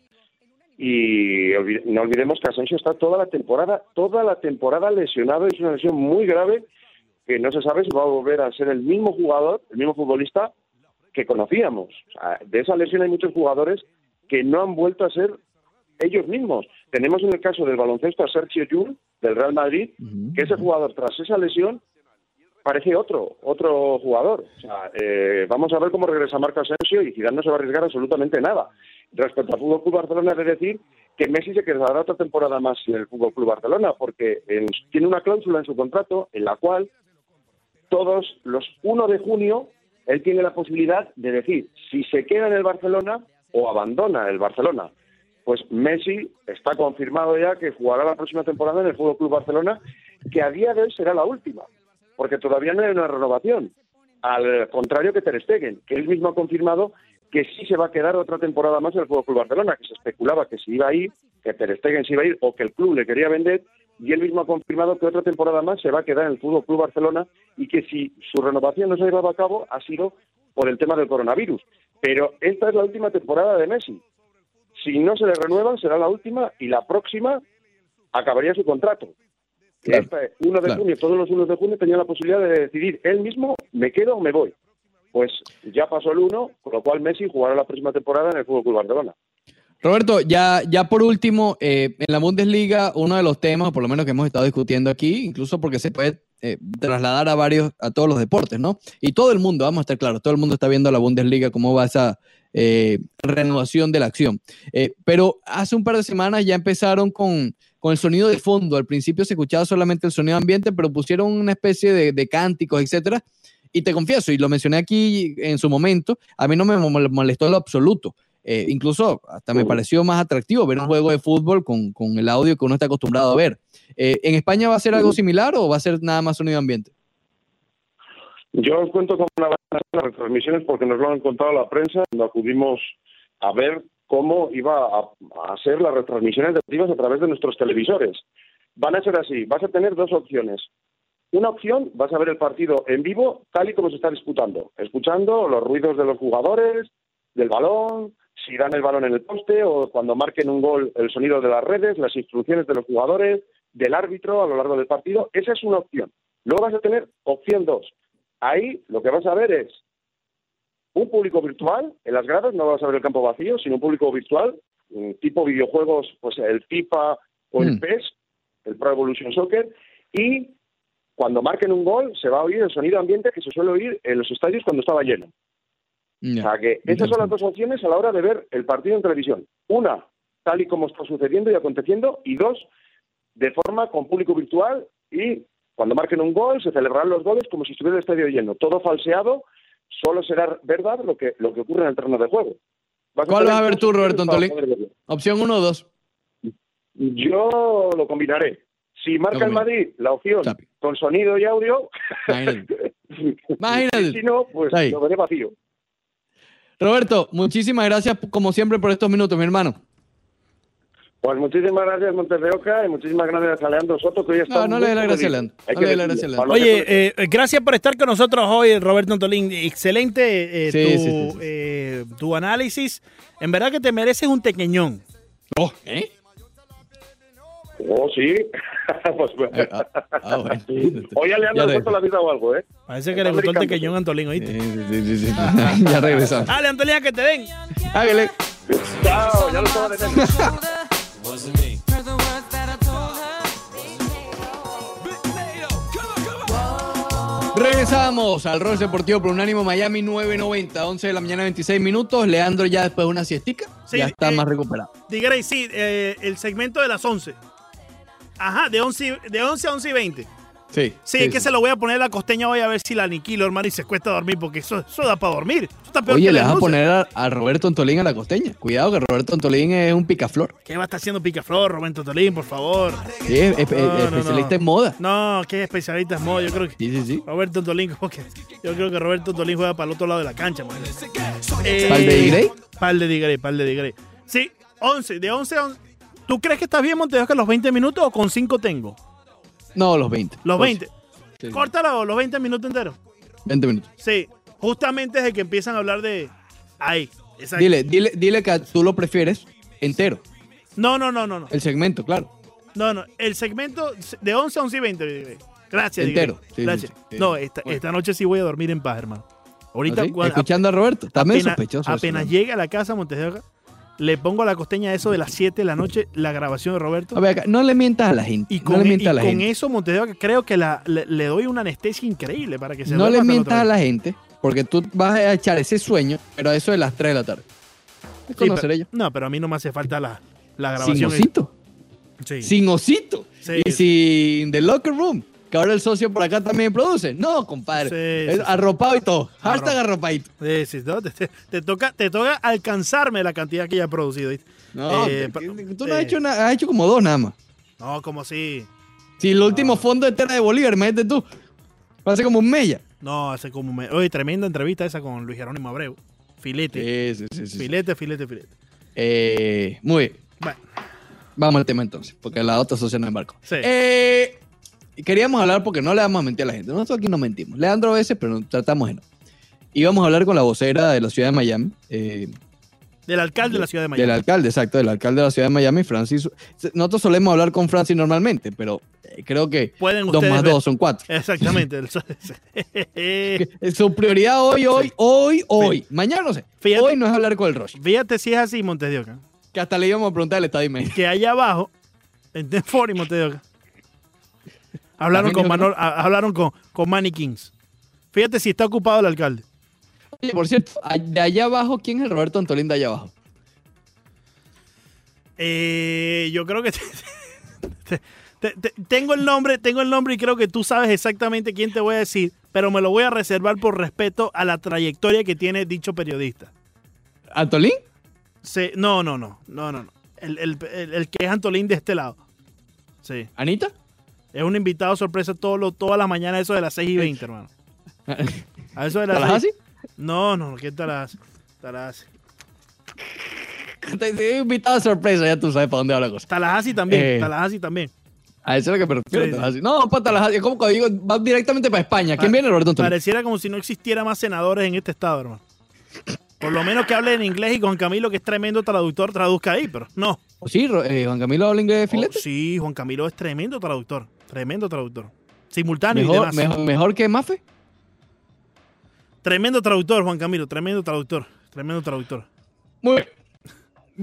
Y no olvidemos que Asensio está toda la temporada, toda la temporada lesionado. Es una lesión muy grave que no se sabe si va a volver a ser el mismo jugador, el mismo futbolista que conocíamos. O sea, de esa lesión hay muchos jugadores que no han vuelto a ser ellos mismos. Tenemos en el caso del baloncesto a Sergio Llull, del Real Madrid, que ese jugador tras esa lesión parece otro, otro jugador. O sea, eh, vamos a ver cómo regresa Marco Asensio y Zidane no se va a arriesgar absolutamente nada. Respecto al Fútbol Club Barcelona, he de decir que Messi se quedará otra temporada más en el Fútbol Club Barcelona, porque en- tiene una cláusula en su contrato en la cual todos los 1 de junio él tiene la posibilidad de decir si se queda en el Barcelona o abandona el Barcelona. Pues Messi está confirmado ya que jugará la próxima temporada en el Fútbol Club Barcelona, que a día de hoy será la última, porque todavía no hay una renovación. Al contrario que Ter Stegen, que él mismo ha confirmado que sí se va a quedar otra temporada más en el Fútbol Barcelona, que se especulaba que se iba a ir, que Ter Stegen se iba a ir o que el club le quería vender, y él mismo ha confirmado que otra temporada más se va a quedar en el Fútbol Club Barcelona y que si su renovación no se llevaba a cabo ha sido por el tema del coronavirus. Pero esta es la última temporada de Messi. Si no se le renuevan, será la última y la próxima acabaría su contrato. Claro, Este 1 de claro. junio, todos los 1 de junio tenía la posibilidad de decidir él mismo, me quedo o me voy. Pues ya pasó el 1, con lo cual Messi jugará la próxima temporada en el Fútbol Club Barcelona. Roberto, ya, ya por último, eh, en la Bundesliga, uno de los temas, por lo menos que hemos estado discutiendo aquí, incluso porque se puede eh, trasladar a varios, a todos los deportes, ¿no? Y todo el mundo, vamos a estar claros, todo el mundo está viendo la Bundesliga, cómo va esa eh, renovación de la acción. Eh, pero hace un par de semanas ya empezaron con, con el sonido de fondo. Al principio se escuchaba solamente el sonido ambiente, pero pusieron una especie de, de cánticos, etcétera. Y te confieso, y lo mencioné aquí en su momento, a mí no me mol- molestó en lo absoluto. Eh, incluso hasta me Ujú. pareció más atractivo ver un juego de fútbol con, con el audio que uno está acostumbrado a ver. Eh, ¿En España va a ser algo similar o va a ser nada más sonido ambiente? Yo cuento cómo van a ser las retransmisiones porque nos lo han contado la prensa cuando acudimos a ver cómo iba a, a ser las retransmisiones deportivas a través de nuestros televisores. Van a ser así, vas a tener dos opciones. Una opción, vas a ver el partido en vivo tal y como se está disputando, escuchando los ruidos de los jugadores, del balón, si dan el balón en el poste o cuando marquen un gol, el sonido de las redes, las instrucciones de los jugadores, del árbitro a lo largo del partido. Esa es una opción. Luego vas a tener opción dos. Ahí lo que vas a ver es un público virtual en las gradas, no vas a ver el campo vacío, sino un público virtual, mm, tipo videojuegos, pues el FIFA o el Mm. PES, el Pro Evolution Soccer, y cuando marquen un gol se va a oír el sonido ambiente que se suele oír en los estadios cuando estaba lleno. O sea que esas son las dos opciones a la hora de ver el partido en televisión. Una, tal y como está sucediendo y aconteciendo, y dos, de forma con público virtual y cuando marquen un gol se celebrarán los goles como si estuviera el estadio lleno. Todo falseado, solo será verdad lo que, lo que ocurre en el terreno de juego. ¿Cuál vas a ver tú, Roberto Antolín? Opción 1 o 2. Yo lo combinaré. Si marca el. Madrid la opción Chapi. con sonido y audio, Imagínate. Imagínate. si no, pues lo veré vacío. Roberto, muchísimas gracias como siempre por estos minutos, mi hermano. Pues muchísimas gracias, Montes de Oca, y muchísimas gracias a Leandro Soto, que hoy está No, no le dé la gracia. Leandro. Hay No que le dé la decirlo. gracia a Leandro. Oye, eh, gracias por estar con nosotros hoy, Roberto Antolín. Excelente eh, Sí, tu, sí, sí, sí. eh, tu análisis. En verdad que te mereces un tequeñón. Oh, ¿eh? Oh, sí. pues, bueno. Eh, ah, ah, bueno. Hoy a Leandro cuento la vida o algo, ¿eh? Parece que le gustó el tequeñón a Antolín, ¿oíste? Sí, sí, sí, ya regresamos. Dale, Antolín, a que te den. Hágale. Chao, ya lo estaba deteniendo. Regresamos al Rol Deportivo por Unánimo Miami 990, 11 de la mañana, 26 minutos. Leandro ya después de una siestica, Sí, ya está eh, más recuperado. Digray, sí, eh, el segmento de las 11. Ajá, de 11, de 11 a 11 y 20. Sí, Sí, es que se lo voy a poner a la costeña hoy a ver si la aniquilo, hermano, y se cuesta dormir, porque eso, eso da para dormir. Eso está peor Oye, que le vas a poner a, a Roberto Antolín a la costeña. Cuidado que Roberto Antolín es un picaflor. ¿Qué va a estar haciendo Picaflor, Roberto Antolín, por favor? Sí, es, es- es No, no, especialista no. en moda. No, que especialista es modo, yo creo que... Sí, sí, sí. Roberto Antolín, como que... Yo creo que Roberto Antolín juega para el otro lado de la cancha, man. Eh, ¿Pal de Digrey? Pal de Digrey, pal de Digrey. Sí, 11, de 11 a 11. ¿Tú crees que estás bien, Montevideo, que los 20 minutos o con 5 tengo? No, los 20. Los Pues, 20. sí. Córtalo, los 20 minutos enteros. 20 minutos. Sí, justamente desde que empiezan a hablar de... Ahí, exacto. Dile, dile, dile que tú lo prefieres entero. No, no, no, no, no. El segmento, claro. No, no. El segmento de 11 a 11 y 20. Digrey. Gracias, Entero. Sí, Gracias. sí, sí. No, esta, Bueno. esta noche sí voy a dormir en paz, hermano. Ahorita, ¿Ah, cuando- Escuchando a Roberto. También apenas, sospechoso. eso, apenas ¿no? llegue a la casa Montes de Oca, le pongo a la costeña eso de las 7 de la noche, la grabación de Roberto. A ver, acá, no le mientas a la gente. y no con, le e- mientas y a la con gente. eso Montes de Oca creo que la- le, le doy una anestesia increíble para que se No le mientas a la gente porque tú vas a echar ese sueño, pero a eso de las 3 de la tarde. ¿Me Sí, pero- ella? No, pero a mí no me hace falta la, la Sin grabación. osito. Sí. Sin osito. Sí. Y sin The Locker Room. Que ahora el socio por acá también produce. No, compadre. Sí, arropado y todo. Hashtag Arro- arropadito. Sí, sí, no, te, toca, te toca alcanzarme la cantidad que ya ha producido. ¿viste? No, Eh, tú no has eh. hecho, una- has hecho como dos nada más. No, como si. Si el último fondo de Tierra de Bolívar, imagínate tú. Parece como un mella. No, hace como. Me... Oye, tremenda entrevista esa con Luis Jerónimo Abreu. Filete. Sí, sí, sí. Filete, filete, filete. Eh, muy bien. Bueno, Vamos al tema entonces, porque la otra socia no embarcó. Sí. Eh, queríamos hablar porque no le vamos a mentir a la gente. Nosotros aquí no mentimos. Leandro a veces, pero tratamos de no. íbamos a hablar con la vocera de la ciudad de Miami, eh, Del alcalde de la ciudad de Miami. del alcalde, exacto, del alcalde de la ciudad de Miami, Francis. Nosotros solemos hablar con Francis normalmente, pero eh, creo que Pueden dos más ver- dos son cuatro. Exactamente. Su prioridad hoy, hoy, hoy, hoy. Mañana no sé. Fíjate- Hoy no es hablar con el Roche. Fíjate si es así, Montes de Oca. Que hasta le íbamos a preguntar el estadio. Que allá abajo, en Tenford y Montes de Oca, hablaron con, dijo Manol- a- hablaron con, con Manny Kings. Fíjate si está ocupado el alcalde. Oye, por cierto, de allá abajo, ¿quién es el Roberto Antolín de allá abajo? Eh, yo creo que te- te- te- tengo el nombre, tengo el nombre y creo que tú sabes exactamente quién te voy a decir, pero me lo voy a reservar por respeto a la trayectoria que tiene dicho periodista. ¿Antolín? Se- no, no, no, no, no, no. El, el- el- el que es Antolín de este lado. Sí. ¿Anita? Es un invitado sorpresa todo lo, toda la mañana, eso de las 6 y 20, hermano. A eso de las ¿Tallahassee? 6. No, no, ¿qué Tallahassee? Tallahassee. Te invitado a sorpresa, ya tú sabes para dónde va la cosa. Tallahassee también, Eh. Tallahassee también. A eso es lo que me refiero. Sí, sí. Tallahassee. No, para Tallahassee. Es como cuando digo, va directamente para España. ¿Quién Pa- viene, Roberto Antolín? Pareciera como si no existiera más senadores en este estado, hermano. Por lo menos que hable en inglés y con Camilo, que es tremendo traductor, traduzca ahí, pero no. ¿O sí, eh, Juan Camilo habla inglés de filete? Oh, sí, Juan Camilo es tremendo traductor. Tremendo traductor. Simultáneo y mejor, demás. mejor, mejor que Mafe. Tremendo traductor, Juan Camilo. Tremendo traductor. Tremendo traductor. Muy bien.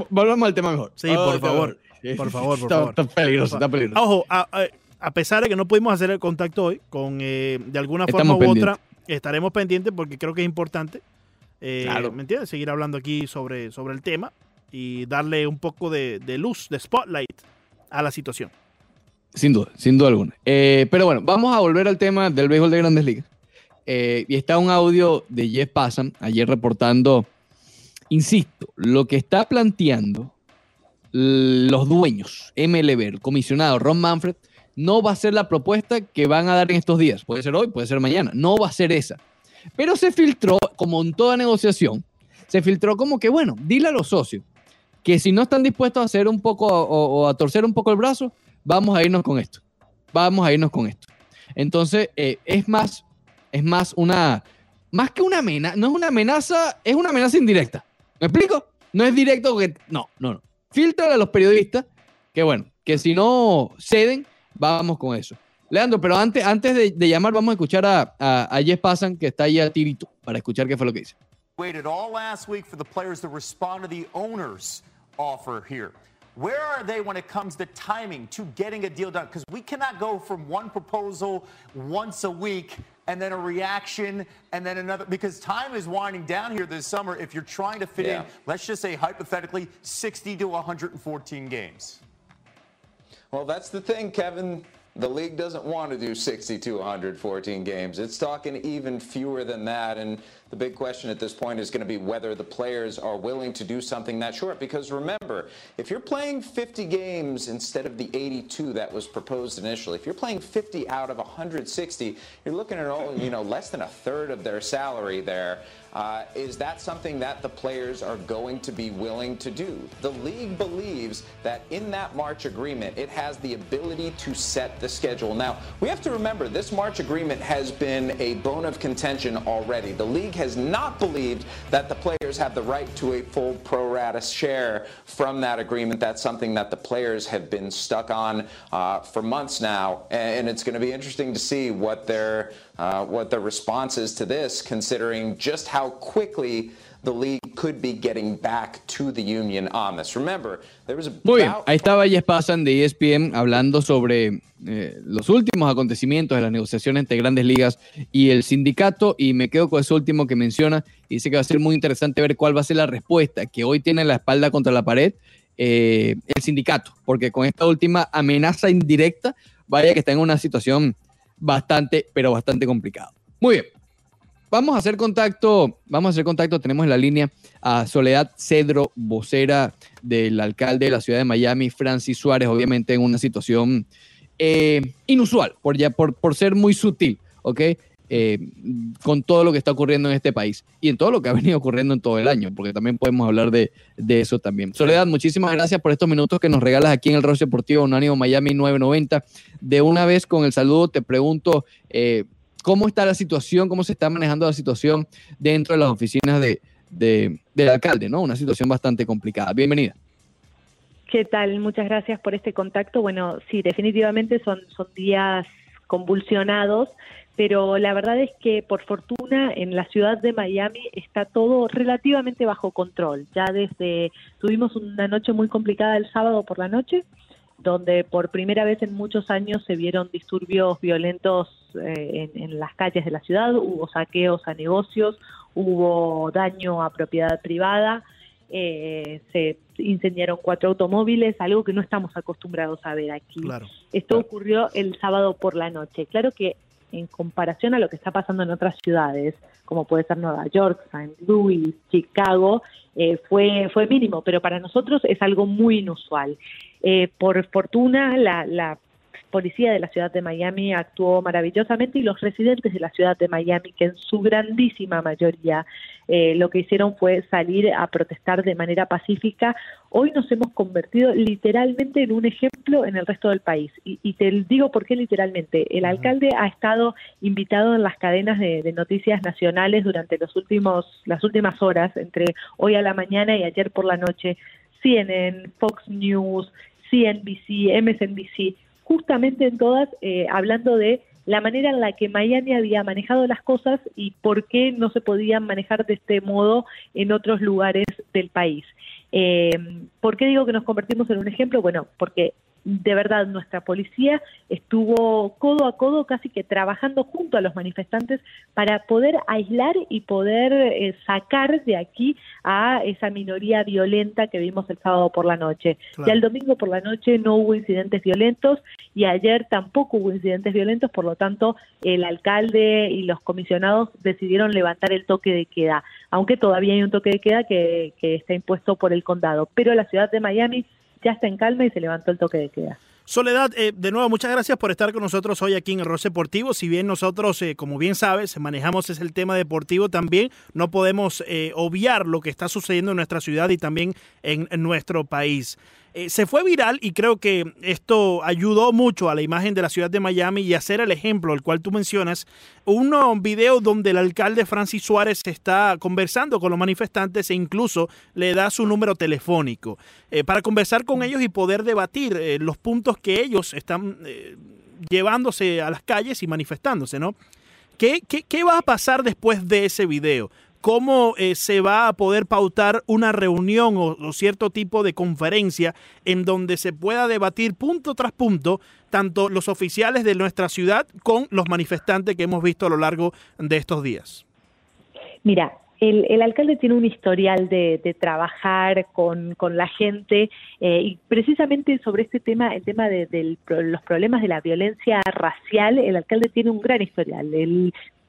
Volvamos al tema mejor. Sí, por favor. Sí. Por favor, por favor. Está peligroso, está peligroso. Ojo, a, a- a pesar de que no pudimos hacer el contacto hoy, con eh, de alguna forma u pendientes. otra, estaremos pendientes porque creo que es importante, eh, Claro. ¿me entiendes? Seguir hablando aquí sobre, sobre el tema y darle un poco de, de luz, de spotlight a la situación. Sin duda, sin duda alguna. Eh, pero bueno, vamos a volver al tema del béisbol de grandes ligas. Eh, y está un audio de Jeff Passan ayer reportando, insisto, lo que está planteando los dueños, MLB, el comisionado Ron Manfred, no va a ser la propuesta que van a dar en estos días. Puede ser hoy, puede ser mañana. No va a ser esa. Pero se filtró, como en toda negociación, se filtró como que, bueno, dile a los socios que si no están dispuestos a hacer un poco o a torcer un poco el brazo, vamos a irnos con esto. Vamos a irnos con esto. Entonces, eh, es más, es más una, más que una amenaza, no es una amenaza, es una amenaza indirecta. ¿Me explico? No es directo porque, no, no, no. Filtra a los periodistas que, bueno, que si no ceden, vamos con eso. Leandro, pero antes, antes de, de llamar, vamos a escuchar a, a, a Jeff Passan, que está ahí a tirito, para escuchar qué fue lo que dice. waited all last week for the players to respond to the owner's offer here. Where are they when it comes to timing to getting a deal done? Because we cannot go from one proposal once a week and then a reaction and then another. Because time is winding down here this summer. If you're trying to fit Yeah. in, let's just say hypothetically, 60 to 114 games. Well, that's the thing, Kevin. The league doesn't want to do 60 to 114 games. It's talking even fewer than that. And the big question at this point is going to be whether the players are willing to do something that short. Because remember, if you're playing 50 games instead of the 82 that was proposed initially, if you're playing 50 out of 160, you're looking at all, you know less than a third of their salary there. Uh, is that something that the players are going to be willing to do? The league believes that in that March agreement, it has the ability to set the schedule. Now, we have to remember this March agreement has been a bone of contention already. The league has not believed that the players have the right to a full pro rata share from that agreement. That's something that the players have been stuck on uh, for months now, and it's going to be interesting to see what their uh, what their response is to this, considering just how quickly the league could be getting back to the union on this. Remember, there was Muy bien, ahí estaba Jeff Passan de ESPN hablando sobre eh, los últimos acontecimientos de las negociaciones entre grandes ligas y el sindicato y me quedo con eso último que menciona y dice que va a ser muy interesante ver cuál va a ser la respuesta que hoy tiene la espalda contra la pared eh, el sindicato, porque con esta última amenaza indirecta, vaya que está en una situación bastante, pero bastante complicada. Muy bien. Vamos a hacer contacto, vamos a hacer contacto, tenemos en la línea a Soledad Cedro, vocera del alcalde de la ciudad de Miami, Francis Suárez, obviamente en una situación eh, inusual, por, ya, por, por ser muy sutil, ¿ok? Eh, con todo lo que está ocurriendo en este país y en todo lo que ha venido ocurriendo en todo el año, porque también podemos hablar de, de eso también. Soledad, muchísimas gracias por estos minutos que nos regalas aquí en el Roche Deportivo Unánimo Miami 990. De una vez con el saludo te pregunto, eh, ¿Cómo está la situación? ¿Cómo se está manejando la situación dentro de las oficinas de, de- del alcalde? ¿no? Una situación bastante complicada. Bienvenida. ¿Qué tal? Muchas gracias por este contacto. Bueno, sí, definitivamente son, son días convulsionados, pero la verdad es que por fortuna en la ciudad de Miami está todo relativamente bajo control. Ya desde tuvimos una noche muy complicada el sábado por la noche, donde por primera vez en muchos años se vieron disturbios violentos eh, en, en las calles de la ciudad, hubo saqueos a negocios, hubo daño a propiedad privada, eh, se incendiaron cuatro automóviles, algo que no estamos acostumbrados a ver aquí. Claro. Esto ocurrió el sábado por la noche. Claro que en comparación a lo que está pasando en otras ciudades, como puede ser Nueva York, St. Louis, Chicago, eh, fue, fue mínimo, pero para nosotros es algo muy inusual. Eh, por fortuna, la, la policía de la ciudad de Miami actuó maravillosamente y los residentes de la ciudad de Miami, que en su grandísima mayoría eh, lo que hicieron fue salir a protestar de manera pacífica, hoy nos hemos convertido literalmente en un ejemplo en el resto del país. Y, y te digo por qué literalmente. El alcalde ha estado invitado en las cadenas de, de noticias nacionales durante los últimos, las últimas horas, entre hoy a la mañana y ayer por la noche. CNN, Fox News, CNBC, MSNBC, justamente en todas eh, hablando de la manera en la que Miami había manejado las cosas y por qué no se podían manejar de este modo en otros lugares del país. Eh, ¿Por qué digo que nos convertimos en un ejemplo? Bueno, porque de verdad nuestra policía estuvo codo a codo casi que trabajando junto a los manifestantes para poder aislar y poder eh, sacar de aquí a esa minoría violenta que vimos el sábado por la noche. Claro. Ya el domingo por la noche no hubo incidentes violentos y ayer tampoco hubo incidentes violentos, por lo tanto el alcalde y los comisionados decidieron levantar el toque de queda, aunque todavía hay un toque de queda que, que está impuesto por el condado. Pero la ciudad de Miami ya está en calma y se levantó el toque de queda. Soledad, eh, de nuevo, muchas gracias por estar con nosotros hoy aquí en el Roce Deportivo. Si bien nosotros, eh, como bien sabes, manejamos es el tema deportivo también, no podemos eh, obviar lo que está sucediendo en nuestra ciudad y también en nuestro país. Eh, se fue viral y creo que esto ayudó mucho a la imagen de la ciudad de Miami y a ser el ejemplo, el cual tú mencionas, un video donde el alcalde Francis Suárez está conversando con los manifestantes e incluso le da su número telefónico eh, para conversar con ellos y poder debatir eh, los puntos que ellos están llevándose a las calles y manifestándose, ¿no? ¿Qué, qué, qué va a pasar después de ese video? ¿Cómo eh, se va a poder pautar una reunión o, cierto tipo de conferencia en donde se pueda debatir punto tras punto tanto los oficiales de nuestra ciudad con los manifestantes que hemos visto a lo largo de estos días? Mira, el, el alcalde tiene un historial de, de trabajar con, la gente eh, y precisamente sobre este tema, el tema de, pro- los problemas de la violencia racial, el alcalde tiene un gran historial.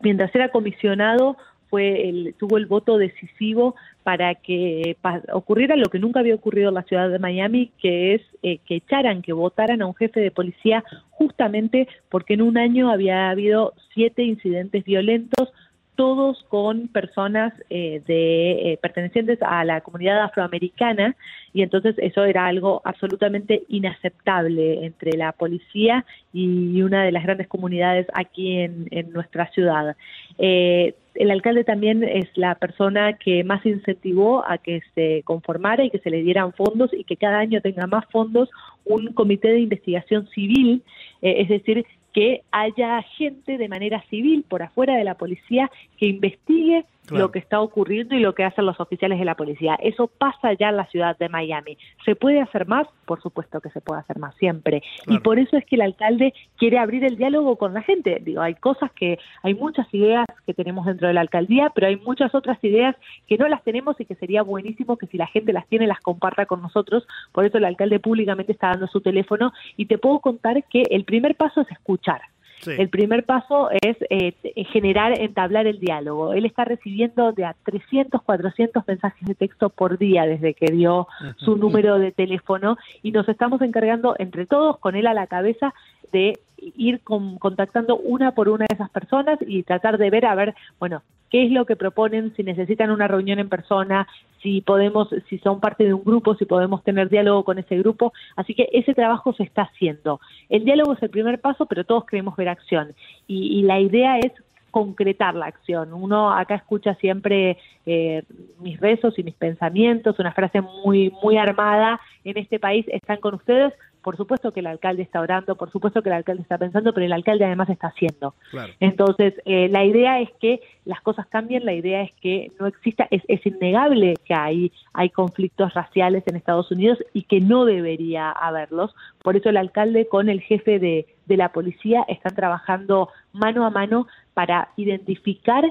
Mientras era comisionado, fue el, tuvo el voto decisivo para que ocurriera lo que nunca había ocurrido en la ciudad de Miami, que es eh, que echaran, que votaran a un jefe de policía justamente porque en un año había habido siete incidentes violentos, todos con personas eh, de eh, pertenecientes a la comunidad afroamericana y entonces eso era algo absolutamente inaceptable entre la policía y una de las grandes comunidades aquí en, en nuestra ciudad. Eh, el alcalde también es la persona que más incentivó a que se conformara y que se le dieran fondos y que cada año tenga más fondos un comité de investigación civil, eh, es decir, que haya gente de manera civil por afuera de la policía que investigue Claro. lo que está ocurriendo y lo que hacen los oficiales de la policía. Eso pasa ya en la ciudad de Miami. ¿Se puede hacer más? Por supuesto que se puede hacer más siempre. Claro. Y por eso es que el alcalde quiere abrir el diálogo con la gente. Digo, hay cosas que, hay muchas ideas que tenemos dentro de la alcaldía, pero hay muchas otras ideas que no las tenemos y que sería buenísimo que si la gente las tiene, las comparta con nosotros. Por eso el alcalde públicamente está dando su teléfono y te puedo contar que el primer paso es escuchar. Sí. El primer paso es eh, generar, entablar el diálogo. Él está recibiendo de a 300, 400 mensajes de texto por día desde que dio su número de teléfono y nos estamos encargando entre todos, con él a la cabeza, de ir con- contactando una por una de esas personas y tratar de ver, a ver, bueno, qué es lo que proponen, si necesitan una reunión en persona, si podemos, si son parte de un grupo, si podemos tener diálogo con ese grupo. Así que ese trabajo se está haciendo. El diálogo es el primer paso, pero todos queremos ver acción. Y, y la idea es concretar la acción. Uno acá escucha siempre eh, mis rezos y mis pensamientos, una frase muy, muy armada en este país, están con ustedes, por supuesto que el alcalde está orando, por supuesto que el alcalde está pensando, pero el alcalde además está haciendo. Claro. Entonces, eh, la idea es que las cosas cambien, la idea es que no exista, es, es innegable que hay, hay conflictos raciales en Estados Unidos y que no debería haberlos. Por eso el alcalde con el jefe de, de la policía están trabajando mano a mano para identificar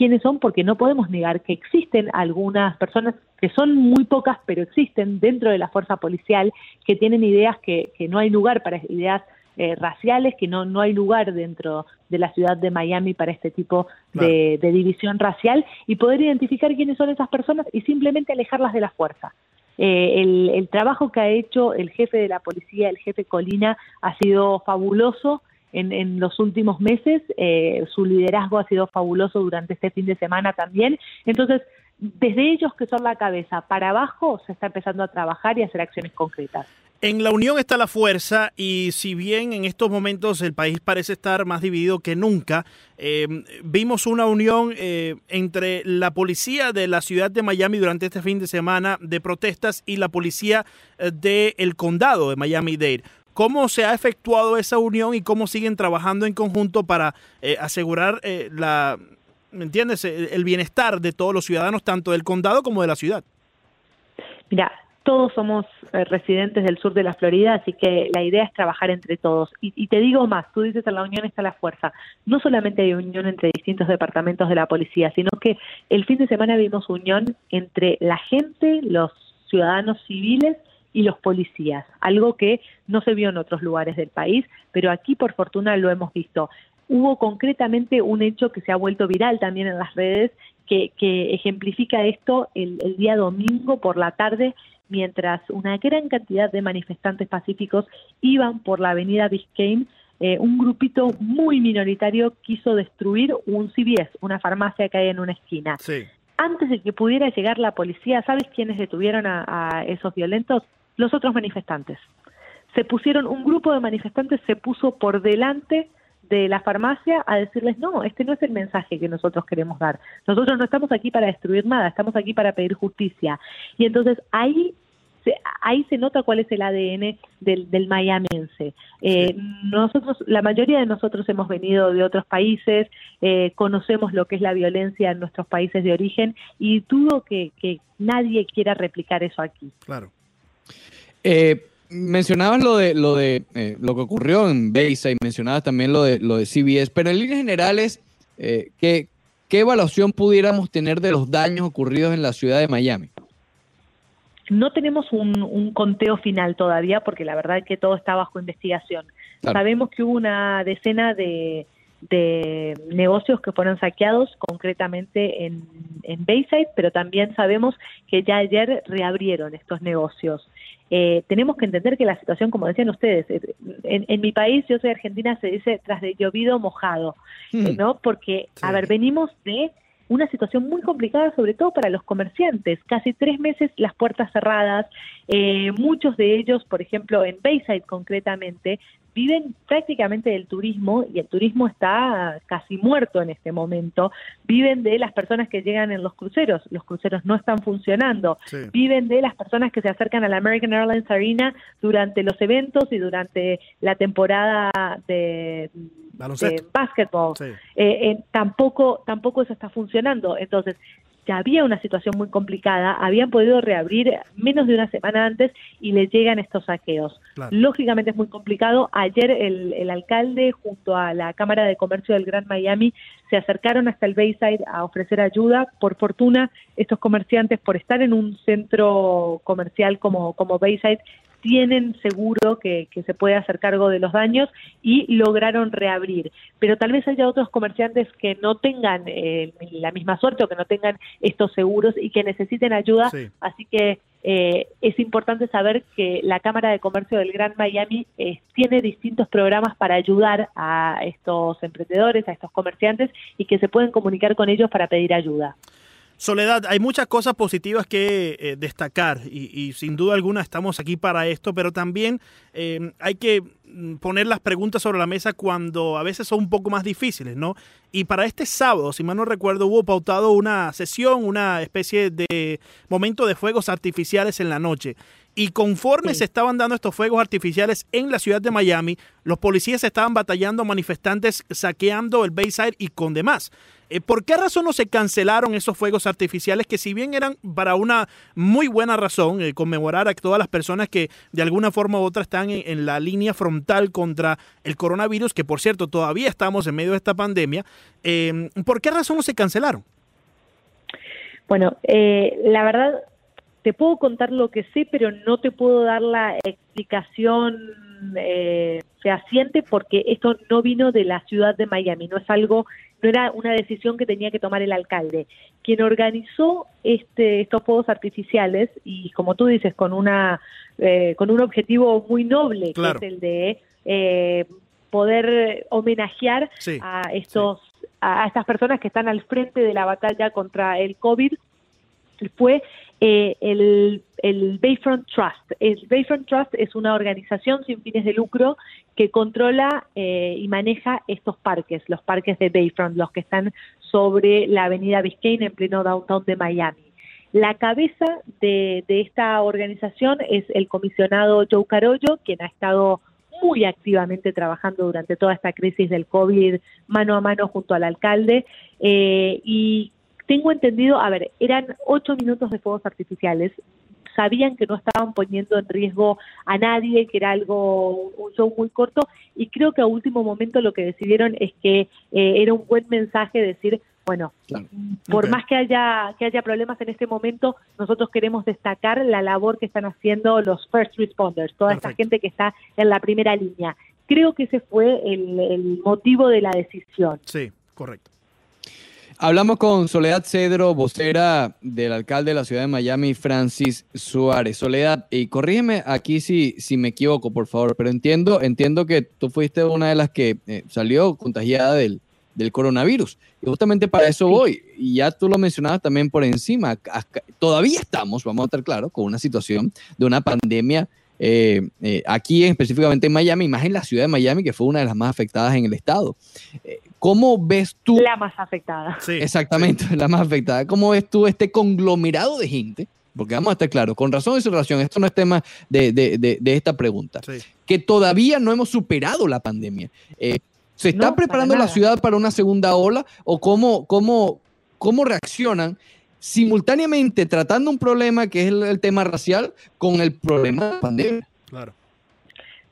quiénes son, porque no podemos negar que existen algunas personas que son muy pocas, pero existen dentro de la fuerza policial, que tienen ideas que, que no hay lugar para ideas eh, raciales, que no, no hay lugar dentro de la ciudad de Miami para este tipo de, de división racial, y poder identificar quiénes son esas personas y simplemente alejarlas de la fuerza. Eh, el, el trabajo que ha hecho el jefe de la policía, el jefe Colina, ha sido fabuloso en, los últimos meses. Eh, su liderazgo ha sido fabuloso durante este fin de semana también. Entonces, desde ellos que son la cabeza para abajo, se está empezando a trabajar y hacer acciones concretas. En la unión está la fuerza y si bien en estos momentos el país parece estar más dividido que nunca, eh, vimos una unión eh, entre la policía de la ciudad de Miami durante este fin de semana de protestas y la policía eh, del condado de Miami-Dade. ¿Cómo se ha efectuado esa unión y cómo siguen trabajando en conjunto para eh, asegurar eh, la, ¿me entiendes? El, bienestar de todos los ciudadanos, tanto del condado como de la ciudad. Mira, todos somos eh, residentes del sur de la Florida, así que la idea es trabajar entre todos. Y, y, te digo más, tú dices en la unión está la fuerza. No solamente hay unión entre distintos departamentos de la policía, sino que el fin de semana vimos unión entre la gente, los ciudadanos civiles y los policías, algo que no se vio en otros lugares del país, pero aquí por fortuna lo hemos visto. Hubo concretamente un hecho que se ha vuelto viral también en las redes que, que ejemplifica esto el, el día domingo por la tarde mientras una gran cantidad de manifestantes pacíficos iban por la avenida Biscayne, eh, un grupito muy minoritario quiso destruir un CVS, una farmacia que hay en una esquina. Sí. Antes de que pudiera llegar la policía, ¿sabes quiénes detuvieron a, a esos violentos? Los otros manifestantes. Se pusieron, un grupo de manifestantes se puso por delante de la farmacia a decirles, no, este no es el mensaje que nosotros queremos dar. Nosotros no estamos aquí para destruir nada, estamos aquí para pedir justicia. Y entonces ahí se, ahí se nota cuál es el ADN del, del mayamense. Eh, nosotros, la mayoría de nosotros hemos venido de otros países, eh, conocemos lo que es la violencia en nuestros países de origen y dudo que, que nadie quiera replicar eso aquí. Claro. Eh, mencionabas lo de lo de eh, lo que ocurrió en Bayside, mencionabas también lo de lo de CBS, pero en líneas generales, eh, ¿qué, ¿qué evaluación pudiéramos tener de los daños ocurridos en la ciudad de Miami? No tenemos un, un conteo final todavía porque la verdad es que todo está bajo investigación. Claro. Sabemos que hubo una decena de, de negocios que fueron saqueados concretamente en, en Bayside, pero también sabemos que ya ayer reabrieron estos negocios. Eh, tenemos que entender que la situación, como decían ustedes, en, en, mi país, yo soy argentina, se dice tras de llovido mojado, Hmm. ¿no? Porque, Sí. a ver, venimos de una situación muy complicada, sobre todo para los comerciantes. Casi tres meses las puertas cerradas. Eh, muchos de ellos, por ejemplo, en Bayside concretamente, viven prácticamente del turismo y el turismo está casi muerto en este momento. Viven de las personas que llegan en los cruceros. Los cruceros no están funcionando. Sí. Viven de las personas que se acercan a la American Airlines Arena durante los eventos y durante la temporada de, de básquetbol Sí. eh, eh, tampoco tampoco eso está funcionando. Entonces, ya había una situación muy complicada, habían podido reabrir menos de una semana antes y le llegan estos saqueos. Claro. Lógicamente es muy complicado. Ayer el, el alcalde junto a la Cámara de Comercio del Gran Miami se acercaron hasta el Bayside a ofrecer ayuda. Por fortuna, estos comerciantes, por estar en un centro comercial como, como Bayside, tienen seguro que, que, se puede hacer cargo de los daños y lograron reabrir. Pero tal vez haya otros comerciantes que no tengan eh, la misma suerte o que no tengan estos seguros y que necesiten ayuda. Sí. Así que eh, es importante saber que la Cámara de Comercio del Gran Miami eh, tiene distintos programas para ayudar a estos emprendedores, a estos comerciantes y que se pueden comunicar con ellos para pedir ayuda. Soledad, hay muchas cosas positivas que eh, destacar y, sin duda alguna estamos aquí para esto, pero también eh, hay que mm, poner las preguntas sobre la mesa cuando a veces son un poco más difíciles, ¿no? Y para este sábado, si mal no recuerdo, hubo pautado una sesión, una especie de momento de fuegos artificiales en la noche. Y conforme Sí. se estaban dando estos fuegos artificiales en la ciudad de Miami, los policías estaban batallando manifestantes, saqueando el Bayside y con demás. Eh, ¿Por qué razón no se cancelaron esos fuegos artificiales que si bien eran para una muy buena razón, eh, conmemorar a todas las personas que de alguna forma u otra están en, en la línea frontal contra el coronavirus, que por cierto todavía estamos en medio de esta pandemia, eh, ¿por qué razón no se cancelaron? Bueno, eh, la verdad, te puedo contar lo que sé, pero no te puedo dar la explicación eh, fehaciente porque esto no vino de la ciudad de Miami, no es algo, no era una decisión que tenía que tomar el alcalde. Quien organizó este, estos fuegos artificiales y como tú dices, con una eh, con un objetivo muy noble, Claro. que es el de eh, poder homenajear Sí, a estos a estas personas que están al frente de la batalla contra el COVID fue eh, el, Bayfront Trust. El Bayfront Trust es una organización sin fines de lucro que controla eh, y maneja estos parques, los parques de Bayfront, los que están sobre la avenida Biscayne en pleno downtown de Miami. La cabeza de, de esta organización es el comisionado Joe Carollo, quien ha estado muy activamente trabajando durante toda esta crisis del COVID mano a mano junto al alcalde eh, y tengo entendido, a ver, eran ocho minutos de fuegos artificiales, sabían que no estaban poniendo en riesgo a nadie, que era algo, un show muy corto, y creo que a último momento lo que decidieron es que eh, era un buen mensaje decir, bueno, Claro. por más que haya, que haya problemas en este momento, nosotros queremos destacar la labor que están haciendo los first responders, toda esta gente que está en la primera línea. Creo que ese fue el, el motivo de la decisión. Sí, correcto. Hablamos con Soledad Cedro, vocera del alcalde de la ciudad de Miami, Francis Suárez. Soledad, y corrígeme aquí si, si me equivoco, por favor, pero entiendo, entiendo que tú fuiste una de las que eh, salió contagiada del, del coronavirus. Y justamente para eso voy. Y ya tú lo mencionabas también por encima. Todavía estamos, vamos a estar claros, con una situación de una pandemia eh, eh, aquí específicamente en Miami, más en la ciudad de Miami, que fue una de las más afectadas en el estado. Eh, ¿Cómo ves tú La más afectada. Sí, Exactamente, la más afectada. ¿Cómo ves tú este conglomerado de gente? Porque vamos a estar claros, con razón y sin razón, esto no es tema de, de- de- de esta pregunta, sí. que todavía no hemos superado la pandemia. Eh, ¿Se está No, preparando la ciudad para una segunda ola o cómo, cómo, cómo reaccionan simultáneamente tratando un problema que es el, el tema racial con el problema de la pandemia? Claro.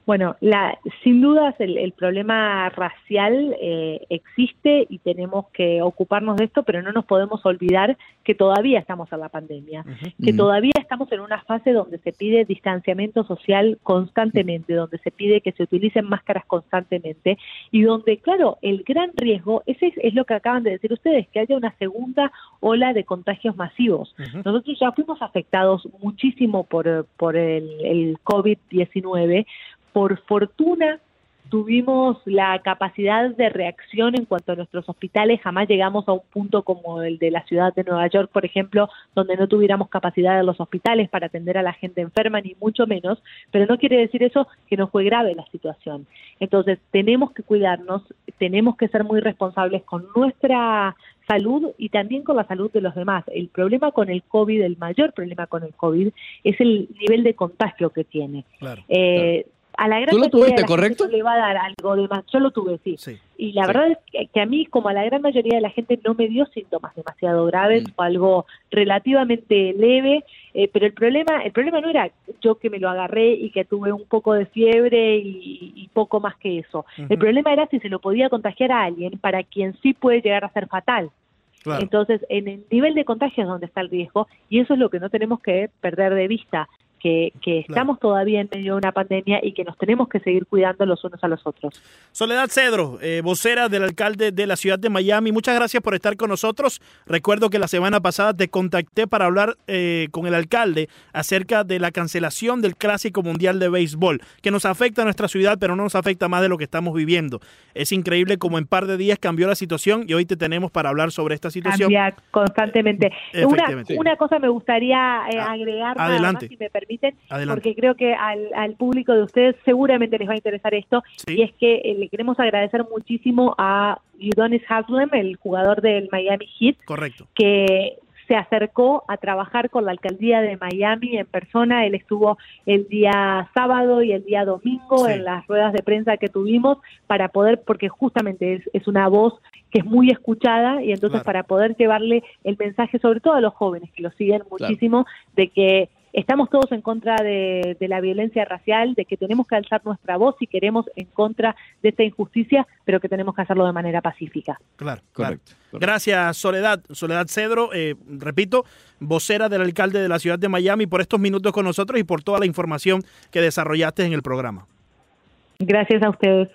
Bueno, la, sin dudas el, el problema racial eh, existe y tenemos que ocuparnos de esto, pero no nos podemos olvidar que todavía estamos en la pandemia, que Ujú. todavía estamos en una fase donde se pide distanciamiento social constantemente, donde se pide que se utilicen máscaras constantemente y donde, claro, el gran riesgo, ese es, es lo que acaban de decir ustedes, que haya una segunda ola de contagios masivos. Nosotros ya fuimos afectados muchísimo por, por el, el COVID-19. Por fortuna tuvimos la capacidad de reacción en cuanto a nuestros hospitales. Jamás llegamos a un punto como el de la ciudad de Nueva York, por ejemplo, donde no tuviéramos capacidad en los hospitales para atender a la gente enferma, ni mucho menos. Pero no quiere decir eso que no fue grave la situación. Entonces, tenemos que cuidarnos, tenemos que ser muy responsables con nuestra salud y también con la salud de los demás. El problema con el COVID, el mayor problema con el COVID, es el nivel de contagio que tiene. Claro. Eh, A la gran ¿Tú lo mayoría de tuviste, la gente correcto? no le va a dar algo de más. Yo lo tuve, sí. Sí. Y la Sí. verdad es que, que a mí, como a la gran mayoría de la gente, no me dio síntomas demasiado graves, Mm. fue algo relativamente leve, eh, pero el problema, el problema no era yo que me lo agarré y que tuve un poco de fiebre y, y poco más que eso. El problema era si se lo podía contagiar a alguien para quien sí puede llegar a ser fatal. Claro. Entonces, en el nivel de contagio es donde está el riesgo y eso es lo que no tenemos que perder de vista. Que, que estamos todavía en medio de una pandemia y que nos tenemos que seguir cuidando los unos a los otros. Soledad Cedro, eh, vocera del alcalde de la ciudad de Miami, muchas gracias por estar con nosotros. Recuerdo que la semana pasada te contacté para hablar eh, con el alcalde acerca de la cancelación del Clásico Mundial de Béisbol, que nos afecta a nuestra ciudad, pero no nos afecta más de lo que estamos viviendo. Es increíble como en par de días cambió la situación y hoy te tenemos para hablar sobre esta situación. Cambia constantemente. Una, cosa me gustaría eh, Ah, agregar, nada más, adelante. si me permiten, Adelante. porque creo que al, al público de ustedes seguramente les va a interesar esto, Sí. y es que eh, le queremos agradecer muchísimo a Udonis Haslem, el jugador del Miami Heat, Correcto. que se acercó a trabajar con la alcaldía de Miami en persona. Él estuvo el día sábado y el día domingo Sí. en las ruedas de prensa que tuvimos para poder, porque justamente es, es una voz que es muy escuchada y entonces Claro. para poder llevarle el mensaje, sobre todo a los jóvenes que lo siguen muchísimo, de que estamos todos en contra de, de la violencia racial, de que tenemos que alzar nuestra voz si queremos en contra de esta injusticia, pero que tenemos que hacerlo de manera pacífica. Claro, Correcto, claro. correcto. Gracias, Soledad. Soledad Cedro, eh, repito, vocera del alcalde de la ciudad de Miami, por estos minutos con nosotros y por toda la información que desarrollaste en el programa. Gracias a ustedes.